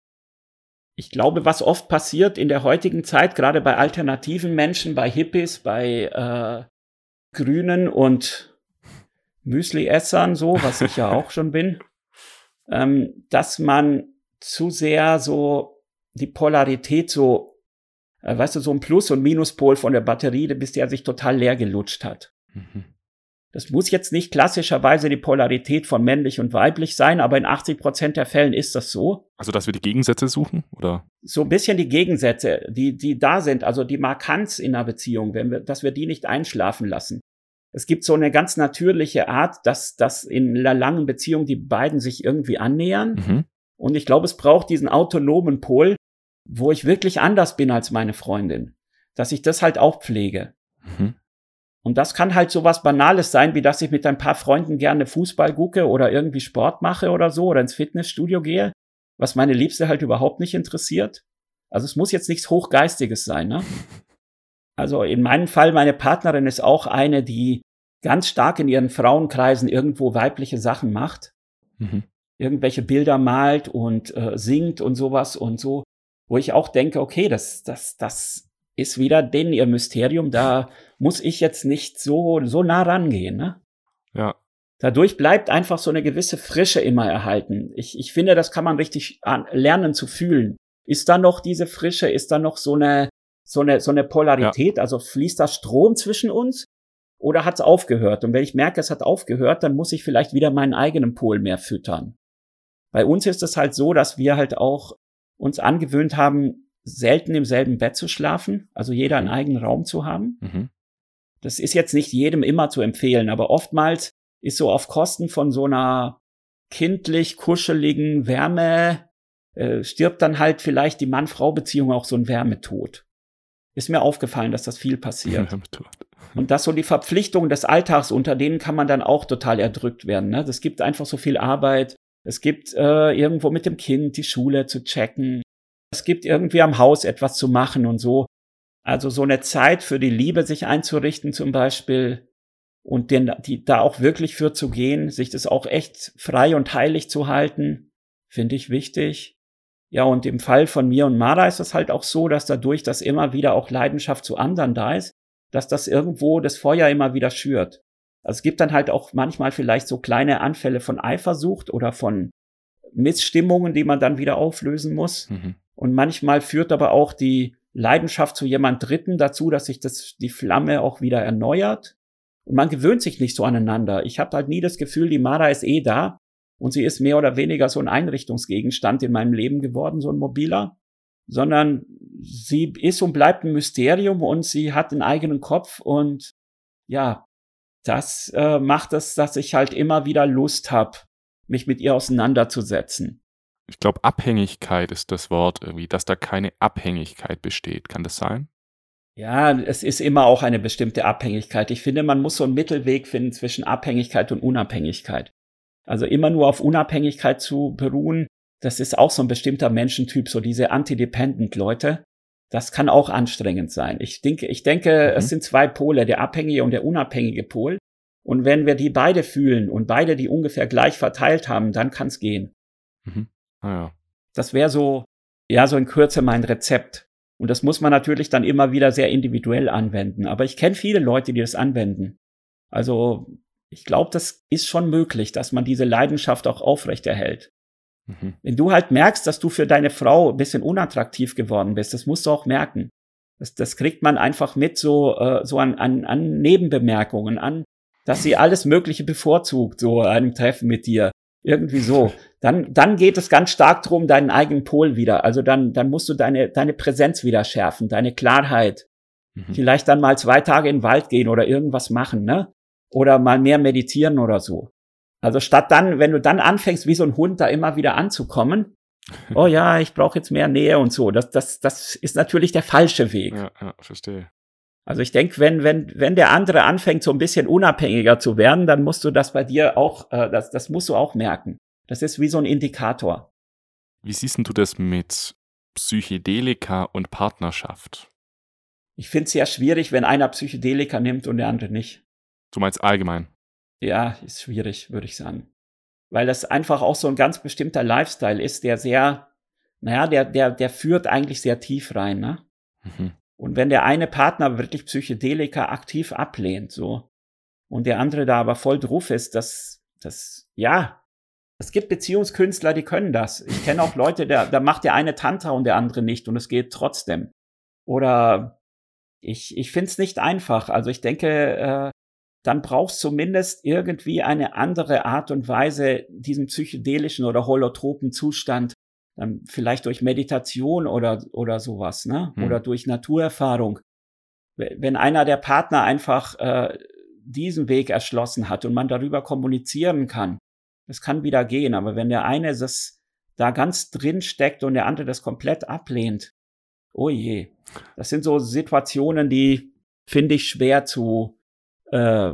Ich glaube, was oft passiert in der heutigen Zeit, gerade bei alternativen Menschen, bei Hippies, bei äh, Grünen und Müsli-Essern, so, was ich ja auch schon bin, ähm, dass man zu sehr so die Polarität so, äh, weißt du, so ein Plus- und Minuspol von der Batterie, bis der sich total leer gelutscht hat. Mhm. Das muss jetzt nicht klassischerweise die Polarität von männlich und weiblich sein, aber in 80 Prozent der Fällen ist das so. Also, dass wir die Gegensätze suchen, oder? So ein bisschen die Gegensätze, die, die da sind, also die Markanz in einer Beziehung, wenn wir, dass wir die nicht einschlafen lassen. Es gibt so eine ganz natürliche Art, dass, dass in einer langen Beziehung die beiden sich irgendwie annähern. Mhm. Und ich glaube, es braucht diesen autonomen Pol, wo ich wirklich anders bin als meine Freundin. Dass ich das halt auch pflege. Mhm. Und das kann halt so was Banales sein, wie dass ich mit ein paar Freunden gerne Fußball gucke oder irgendwie Sport mache oder so oder ins Fitnessstudio gehe, was meine Liebste halt überhaupt nicht interessiert. Also es muss jetzt nichts Hochgeistiges sein, ne? Also in meinem Fall, meine Partnerin ist auch eine, die ganz stark in ihren Frauenkreisen irgendwo weibliche Sachen macht. Mhm. Irgendwelche Bilder malt und äh, singt und sowas und so, wo ich auch denke, okay, das, das, das ist wieder denn ihr Mysterium, da muss ich jetzt nicht so, so nah rangehen, ne? Ja. Dadurch bleibt einfach so eine gewisse Frische immer erhalten. Ich, ich finde, das kann man richtig lernen zu fühlen. Ist da noch diese Frische? Ist da noch so eine, so eine, so eine Polarität? Ja. Also fließt da Strom zwischen uns? Oder hat es aufgehört? Und wenn ich merke, es hat aufgehört, dann muss ich vielleicht wieder meinen eigenen Pol mehr füttern. Bei uns ist es halt so, dass wir halt auch uns angewöhnt haben, selten im selben Bett zu schlafen, also jeder einen eigenen Raum zu haben. Mhm. Das ist jetzt nicht jedem immer zu empfehlen, aber oftmals ist so auf Kosten von so einer kindlich kuscheligen Wärme äh, stirbt dann halt vielleicht die Mann-Frau-Beziehung auch so ein Wärmetod. Ist mir aufgefallen, dass das viel passiert. Und dass so die Verpflichtungen des Alltags, unter denen kann man dann auch total erdrückt werden. Ne? Es gibt einfach so viel Arbeit. Es gibt äh, irgendwo mit dem Kind die Schule zu checken. Es gibt irgendwie am Haus etwas zu machen und so. Also so eine Zeit für die Liebe sich einzurichten zum Beispiel und den, die, da auch wirklich für zu gehen, sich das auch echt frei und heilig zu halten, finde ich wichtig. Ja, und im Fall von mir und Mara ist es halt auch so, dass dadurch, dass immer wieder auch Leidenschaft zu anderen da ist, dass das irgendwo das Feuer immer wieder schürt. Also es gibt dann halt auch manchmal vielleicht so kleine Anfälle von Eifersucht oder von Missstimmungen, die man dann wieder auflösen muss. Mhm. Und manchmal führt aber auch die Leidenschaft zu jemand Dritten dazu, dass sich das, die Flamme auch wieder erneuert. Und man gewöhnt sich nicht so aneinander. Ich habe halt nie das Gefühl, die Mara ist eh da und sie ist mehr oder weniger so ein Einrichtungsgegenstand in meinem Leben geworden, so ein mobiler, sondern sie ist und bleibt ein Mysterium und sie hat einen eigenen Kopf und ja, das äh, macht es, dass ich halt immer wieder Lust habe, mich mit ihr auseinanderzusetzen. Ich glaube, Abhängigkeit ist das Wort irgendwie, dass da keine Abhängigkeit besteht. Kann das sein? Ja, es ist immer auch eine bestimmte Abhängigkeit. Ich finde, man muss so einen Mittelweg finden zwischen Abhängigkeit und Unabhängigkeit. Also immer nur auf Unabhängigkeit zu beruhen, das ist auch so ein bestimmter Menschentyp, so diese Anti-Dependent-Leute. Das kann auch anstrengend sein. Ich denke, ich denke, mhm. es sind zwei Pole, der abhängige und der unabhängige Pol. Und wenn wir die beide fühlen und beide die ungefähr gleich verteilt haben, dann kann es gehen. Mhm. Ah, ja. Das wäre so, ja, so in Kürze mein Rezept. Und das muss man natürlich dann immer wieder sehr individuell anwenden. Aber ich kenne viele Leute, die das anwenden. Also ich glaube, das ist schon möglich, dass man diese Leidenschaft auch aufrechterhält. Mhm. Wenn du halt merkst, dass du für deine Frau ein bisschen unattraktiv geworden bist, das musst du auch merken. Das, das kriegt man einfach mit so, äh, so an, an, an Nebenbemerkungen, an, dass sie alles Mögliche bevorzugt, so einem Treffen mit dir. Irgendwie so. Dann, dann geht es ganz stark drum, deinen eigenen Pol wieder. Also dann, dann musst du deine, deine Präsenz wieder schärfen, deine Klarheit. Mhm. Vielleicht dann mal zwei Tage in den Wald gehen oder irgendwas machen, ne? Oder mal mehr meditieren oder so. Also statt dann, wenn du dann anfängst, wie so ein Hund da immer wieder anzukommen, oh ja, ich brauche jetzt mehr Nähe und so, das, das, das ist natürlich der falsche Weg. Ja, ja verstehe. Also ich denke, wenn, wenn, wenn der andere anfängt, so ein bisschen unabhängiger zu werden, dann musst du das bei dir auch, äh, das, das musst du auch merken. Das ist wie so ein Indikator. Wie siehst du das mit Psychedelika und Partnerschaft? Ich finde es sehr schwierig, wenn einer Psychedelika nimmt und der andere nicht. Du meinst allgemein? Ja, ist schwierig, würde ich sagen. Weil das einfach auch so ein ganz bestimmter Lifestyle ist, der sehr, naja, der, der, der führt eigentlich sehr tief rein, ne? Mhm. Und wenn der eine Partner wirklich Psychedelika aktiv ablehnt, so, und der andere da aber voll drauf ist, das, das, ja, es gibt Beziehungskünstler, die können das. Ich kenne auch Leute, da, da macht der eine Tantra und der andere nicht und es geht trotzdem. Oder ich, ich finde es nicht einfach. Also ich denke, äh, dann brauchst zumindest irgendwie eine andere Art und Weise, diesen psychedelischen oder holotropen Zustand, dann vielleicht durch Meditation oder, oder sowas, ne? Hm. Oder durch Naturerfahrung. Wenn einer der Partner einfach äh, diesen Weg erschlossen hat und man darüber kommunizieren kann, das kann wieder gehen. Aber wenn der eine das da ganz drin steckt und der andere das komplett ablehnt, oh je. Das sind so Situationen, die finde ich schwer zu, äh,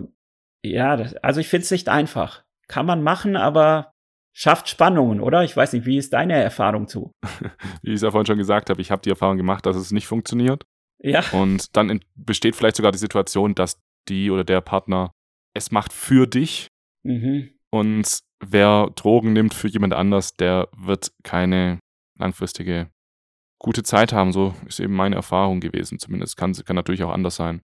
ja, das, also ich finde es nicht einfach. Kann man machen, aber schafft Spannungen, oder? Ich weiß nicht, wie ist deine Erfahrung zu? wie ich es ja vorhin schon gesagt habe, ich habe die Erfahrung gemacht, dass es nicht funktioniert. Ja. Und dann besteht vielleicht sogar die Situation, dass die oder der Partner es macht für dich. Mhm. Und wer Drogen nimmt für jemand anders, der wird keine langfristige gute Zeit haben. So ist eben meine Erfahrung gewesen. Zumindest kann, kann natürlich auch anders sein.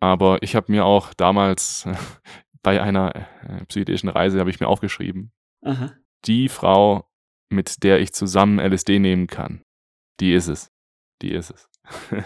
Aber ich habe mir auch damals bei einer äh, psychedelischen Reise habe ich mir aufgeschrieben, Aha. die Frau, mit der ich zusammen LSD nehmen kann, die ist es. Die ist es.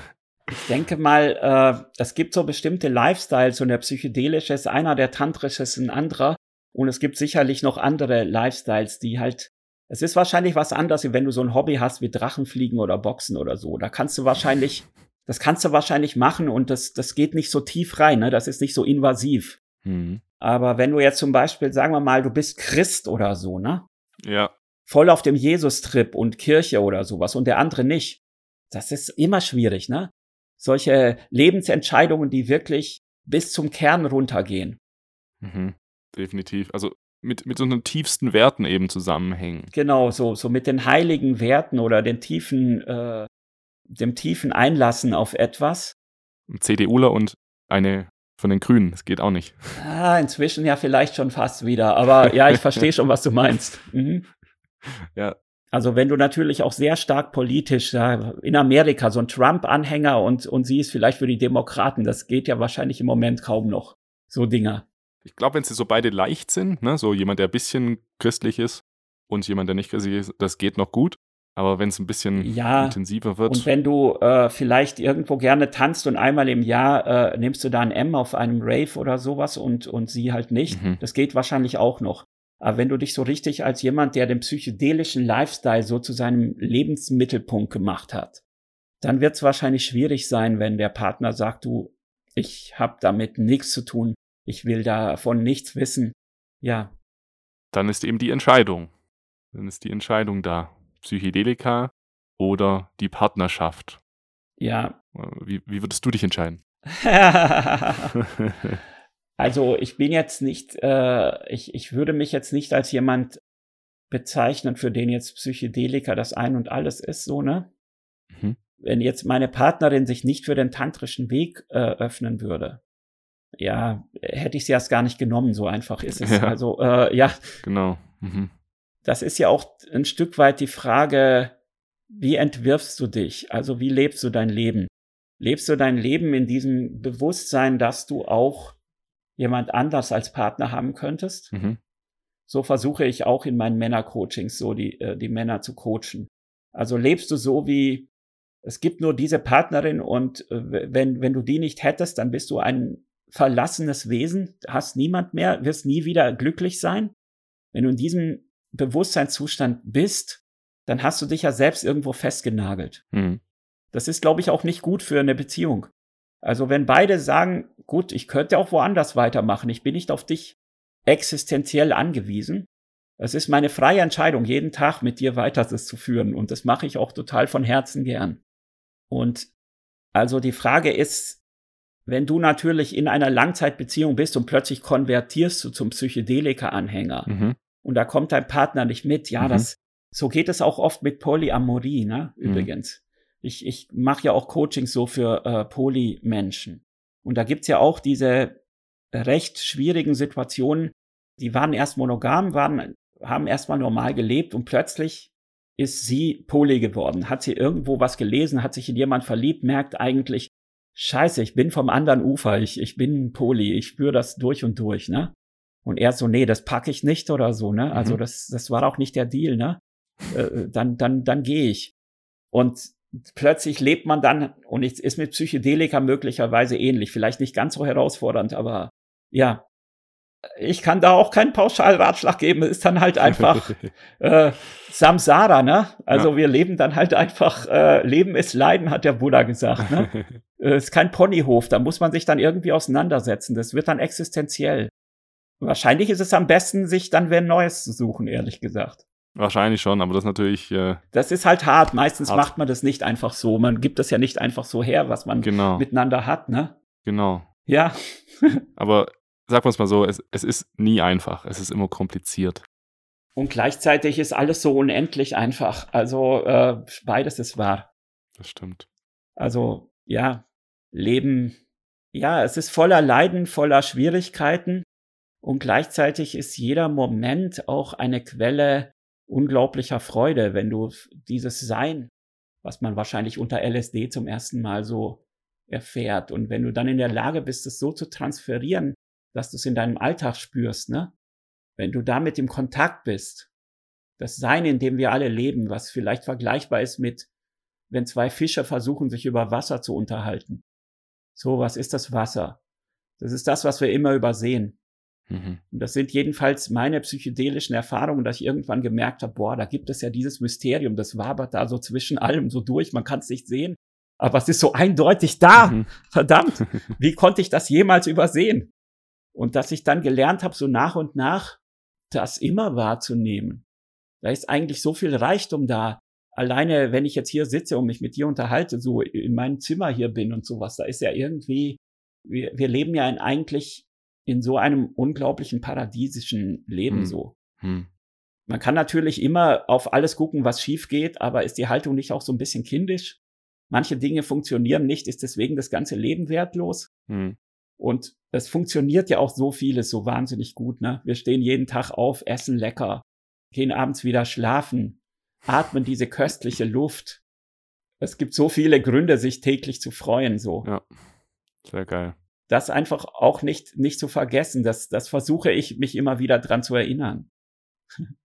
ich denke mal, äh, es gibt so bestimmte Lifestyles und der psychedelische ist einer, der tantrische ist ein anderer. Und es gibt sicherlich noch andere Lifestyles, die halt es ist wahrscheinlich was anderes, wenn du so ein Hobby hast wie Drachenfliegen oder Boxen oder so. Da kannst du wahrscheinlich das kannst du wahrscheinlich machen und das, das geht nicht so tief rein, ne? das ist nicht so invasiv. Mhm. Aber wenn du jetzt zum Beispiel, sagen wir mal, du bist Christ oder so, ne? Ja. Voll auf dem Jesus-Trip und Kirche oder sowas und der andere nicht. Das ist immer schwierig, ne? Solche Lebensentscheidungen, die wirklich bis zum Kern runtergehen. Mhm. Definitiv. Also mit, mit so einen tiefsten Werten eben zusammenhängen. Genau, so, so mit den heiligen Werten oder den tiefen äh, dem tiefen Einlassen auf etwas. Ein CDUler und eine von den Grünen, das geht auch nicht. Ah, inzwischen ja vielleicht schon fast wieder, aber ja, ich verstehe schon, was du meinst. Mhm. Ja. Also wenn du natürlich auch sehr stark politisch, ja, in Amerika so ein Trump-Anhänger und, und sie ist vielleicht für die Demokraten, das geht ja wahrscheinlich im Moment kaum noch. So Dinger. Ich glaube, wenn sie so beide leicht sind, ne, so jemand, der ein bisschen christlich ist und jemand, der nicht christlich ist, das geht noch gut. Aber wenn es ein bisschen ja, intensiver wird. Und wenn du äh, vielleicht irgendwo gerne tanzt und einmal im Jahr äh, nimmst du da ein M auf einem Rave oder sowas und, und sie halt nicht, mhm. das geht wahrscheinlich auch noch. Aber wenn du dich so richtig als jemand, der den psychedelischen Lifestyle so zu seinem Lebensmittelpunkt gemacht hat, dann wird es wahrscheinlich schwierig sein, wenn der Partner sagt, du, ich habe damit nichts zu tun, ich will davon nichts wissen. Ja. Dann ist eben die Entscheidung. Dann ist die Entscheidung da. Psychedelika oder die Partnerschaft. Ja. Wie, wie würdest du dich entscheiden? also ich bin jetzt nicht, äh, ich, ich würde mich jetzt nicht als jemand bezeichnen, für den jetzt Psychedelika das Ein und alles ist, so, ne? Mhm. Wenn jetzt meine Partnerin sich nicht für den tantrischen Weg äh, öffnen würde, ja, hätte ich sie erst gar nicht genommen, so einfach ist es. Ja. Also, äh, ja. Genau. Mhm. Das ist ja auch ein Stück weit die Frage, wie entwirfst du dich? Also, wie lebst du dein Leben? Lebst du dein Leben in diesem Bewusstsein, dass du auch jemand anders als Partner haben könntest? Mhm. So versuche ich auch in meinen Männercoachings so die, äh, die Männer zu coachen. Also lebst du so wie, es gibt nur diese Partnerin und äh, wenn, wenn du die nicht hättest, dann bist du ein verlassenes Wesen, hast niemand mehr, wirst nie wieder glücklich sein. Wenn du in diesem Bewusstseinszustand bist, dann hast du dich ja selbst irgendwo festgenagelt. Mhm. Das ist, glaube ich, auch nicht gut für eine Beziehung. Also wenn beide sagen, gut, ich könnte auch woanders weitermachen, ich bin nicht auf dich existenziell angewiesen. Es ist meine freie Entscheidung, jeden Tag mit dir weiter das zu führen. Und das mache ich auch total von Herzen gern. Und also die Frage ist, wenn du natürlich in einer Langzeitbeziehung bist und plötzlich konvertierst du zum Psychedelika-Anhänger mhm. und da kommt dein Partner nicht mit, ja, mhm. das, so geht es auch oft mit Polyamorie, ne, mhm. übrigens. Ich, ich mache ja auch Coaching so für äh, Polymenschen. Und da gibt's ja auch diese recht schwierigen Situationen, die waren erst monogam, waren, haben erstmal normal gelebt und plötzlich ist sie poly geworden, hat sie irgendwo was gelesen, hat sich in jemand verliebt, merkt eigentlich, Scheiße, ich bin vom anderen Ufer, ich, ich bin Poli, ich spüre das durch und durch, ne? Und er so, nee, das packe ich nicht oder so, ne? Also mhm. das, das war auch nicht der Deal, ne? Äh, äh dann, dann, dann gehe ich. Und plötzlich lebt man dann, und es ist mit Psychedelika möglicherweise ähnlich, vielleicht nicht ganz so herausfordernd, aber ja, ich kann da auch keinen Pauschalratschlag geben. Es ist dann halt einfach äh, Samsara, ne? Also ja. wir leben dann halt einfach, äh, Leben ist Leiden, hat der Buddha gesagt. Ne? äh, ist kein Ponyhof, da muss man sich dann irgendwie auseinandersetzen. Das wird dann existenziell. Wahrscheinlich ist es am besten, sich dann wer Neues zu suchen, ehrlich gesagt. Wahrscheinlich schon, aber das ist natürlich. Äh, das ist halt hart. Meistens hart. macht man das nicht einfach so. Man gibt das ja nicht einfach so her, was man genau. miteinander hat, ne? Genau. Ja. aber sagen wir es mal so, es, es ist nie einfach. Es ist immer kompliziert. Und gleichzeitig ist alles so unendlich einfach. Also äh, beides ist wahr. Das stimmt. Also ja, Leben, ja, es ist voller Leiden, voller Schwierigkeiten. Und gleichzeitig ist jeder Moment auch eine Quelle unglaublicher Freude, wenn du dieses Sein, was man wahrscheinlich unter LSD zum ersten Mal so erfährt. Und wenn du dann in der Lage bist, es so zu transferieren, dass du es in deinem Alltag spürst, ne? Wenn du damit im Kontakt bist, das Sein, in dem wir alle leben, was vielleicht vergleichbar ist mit, wenn zwei Fische versuchen, sich über Wasser zu unterhalten. So, was ist das Wasser? Das ist das, was wir immer übersehen. Mhm. Und das sind jedenfalls meine psychedelischen Erfahrungen, dass ich irgendwann gemerkt habe, boah, da gibt es ja dieses Mysterium, das wabert da so zwischen allem so durch, man kann es nicht sehen, aber es ist so eindeutig da. Mhm. Verdammt, wie konnte ich das jemals übersehen? Und dass ich dann gelernt habe, so nach und nach das immer wahrzunehmen. Da ist eigentlich so viel Reichtum da. Alleine, wenn ich jetzt hier sitze und mich mit dir unterhalte, so in meinem Zimmer hier bin und sowas, da ist ja irgendwie, wir, wir leben ja in eigentlich in so einem unglaublichen paradiesischen Leben hm. so. Hm. Man kann natürlich immer auf alles gucken, was schief geht, aber ist die Haltung nicht auch so ein bisschen kindisch? Manche Dinge funktionieren nicht, ist deswegen das ganze Leben wertlos? Hm. Und es funktioniert ja auch so vieles so wahnsinnig gut, ne? Wir stehen jeden Tag auf, essen lecker, gehen abends wieder schlafen, atmen diese köstliche Luft. Es gibt so viele Gründe, sich täglich zu freuen, so. Ja. Sehr geil. Das einfach auch nicht, nicht zu vergessen. Das, das versuche ich, mich immer wieder dran zu erinnern.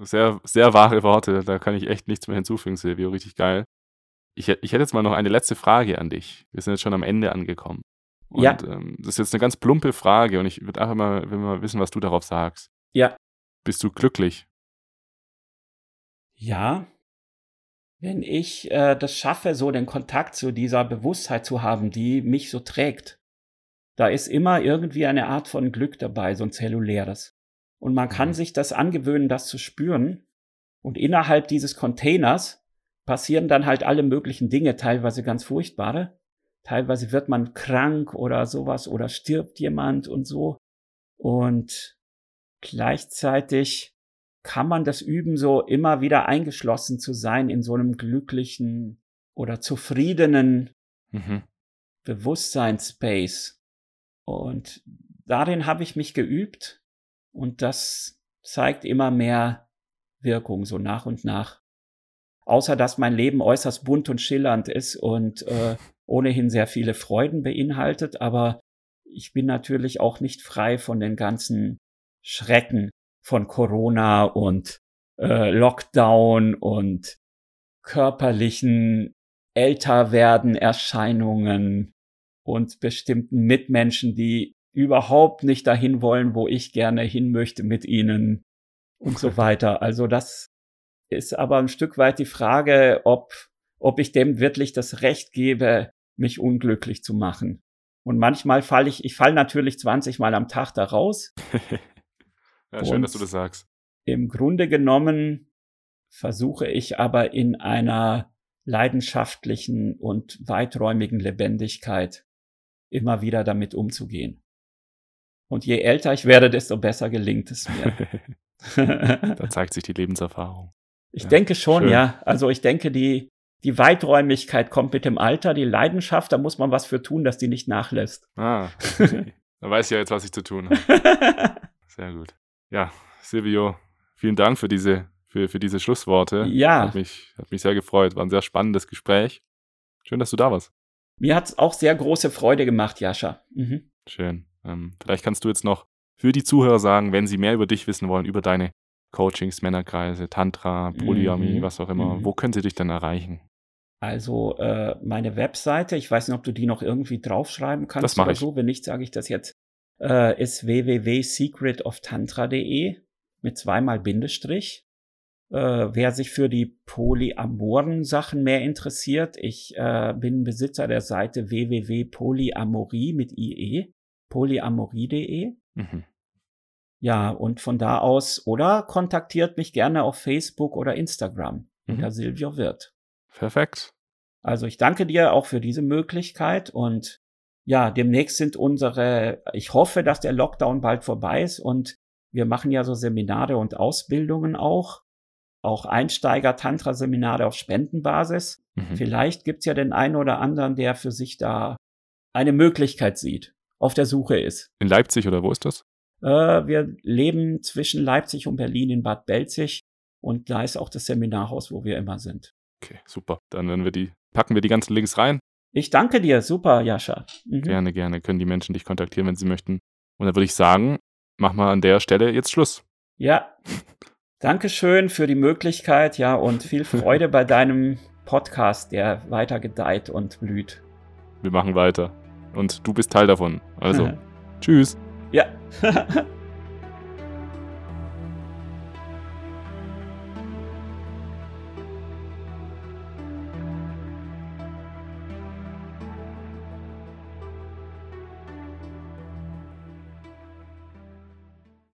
Sehr, sehr wahre Worte. Da kann ich echt nichts mehr hinzufügen, Silvio. Richtig geil. Ich, ich hätte jetzt mal noch eine letzte Frage an dich. Wir sind jetzt schon am Ende angekommen. Und, ja. Ähm, das ist jetzt eine ganz plumpe Frage und ich würde einfach mal, will mal wissen, was du darauf sagst. Ja. Bist du glücklich? Ja. Wenn ich äh, das schaffe, so den Kontakt zu dieser Bewusstheit zu haben, die mich so trägt, da ist immer irgendwie eine Art von Glück dabei, so ein zelluläres. Und man kann mhm. sich das angewöhnen, das zu spüren. Und innerhalb dieses Containers passieren dann halt alle möglichen Dinge, teilweise ganz furchtbare. Teilweise wird man krank oder sowas oder stirbt jemand und so. Und gleichzeitig kann man das üben, so immer wieder eingeschlossen zu sein in so einem glücklichen oder zufriedenen mhm. Bewusstseinsspace. Und darin habe ich mich geübt und das zeigt immer mehr Wirkung so nach und nach. Außer dass mein Leben äußerst bunt und schillernd ist und äh, ohnehin sehr viele Freuden beinhaltet, aber ich bin natürlich auch nicht frei von den ganzen Schrecken von Corona und äh, Lockdown und körperlichen Älterwerden Erscheinungen und bestimmten Mitmenschen, die überhaupt nicht dahin wollen, wo ich gerne hin möchte mit ihnen und so weiter. Also das ist aber ein Stück weit die Frage, ob, ob ich dem wirklich das Recht gebe, mich unglücklich zu machen. Und manchmal falle ich, ich falle natürlich 20 Mal am Tag da raus. ja, schön, dass du das sagst. Im Grunde genommen versuche ich aber in einer leidenschaftlichen und weiträumigen Lebendigkeit immer wieder damit umzugehen. Und je älter ich werde, desto besser gelingt es mir. da zeigt sich die Lebenserfahrung. Ich ja, denke schon, schön. ja. Also ich denke, die, die Weiträumigkeit kommt mit dem Alter, die Leidenschaft, da muss man was für tun, dass die nicht nachlässt. Ah, okay. da weiß ich ja jetzt, was ich zu tun habe. Sehr gut. Ja, Silvio, vielen Dank für diese, für, für diese Schlussworte. Ja. Hat mich, hat mich sehr gefreut. War ein sehr spannendes Gespräch. Schön, dass du da warst. Mir hat es auch sehr große Freude gemacht, Jascha. Mhm. Schön. Ähm, vielleicht kannst du jetzt noch für die Zuhörer sagen, wenn sie mehr über dich wissen wollen, über deine Coachings, Männerkreise, Tantra, Polyamie, mhm. was auch immer, mhm. wo können sie dich dann erreichen? Also äh, meine Webseite, ich weiß nicht, ob du die noch irgendwie draufschreiben kannst das oder ich. so. Wenn nicht, sage ich das jetzt. Äh, ist www.secretoftantra.de mit zweimal Bindestrich. Äh, wer sich für die polyamoren Sachen mehr interessiert, ich äh, bin Besitzer der Seite www.polyamorie mit IE, polyamorie.de. Mhm. Ja, und von da aus, oder kontaktiert mich gerne auf Facebook oder Instagram mhm. unter Silvio Wirt. Perfekt. Also ich danke dir auch für diese Möglichkeit und ja, demnächst sind unsere, ich hoffe, dass der Lockdown bald vorbei ist und wir machen ja so Seminare und Ausbildungen auch auch Einsteiger-Tantra-Seminare auf Spendenbasis. Mhm. Vielleicht gibt's ja den einen oder anderen, der für sich da eine Möglichkeit sieht, auf der Suche ist. In Leipzig oder wo ist das? Äh, wir leben zwischen Leipzig und Berlin in Bad Belzig und da ist auch das Seminarhaus, wo wir immer sind. Okay, super. Dann werden wir die, packen wir die ganzen Links rein. Ich danke dir, super, Jascha. Mhm. Gerne, gerne. Können die Menschen dich kontaktieren, wenn sie möchten. Und dann würde ich sagen, mach mal an der Stelle jetzt Schluss. Ja. Dankeschön für die Möglichkeit, ja, und viel Freude bei deinem Podcast, der weiter gedeiht und blüht. Wir machen weiter. Und du bist Teil davon. Also, tschüss. Ja.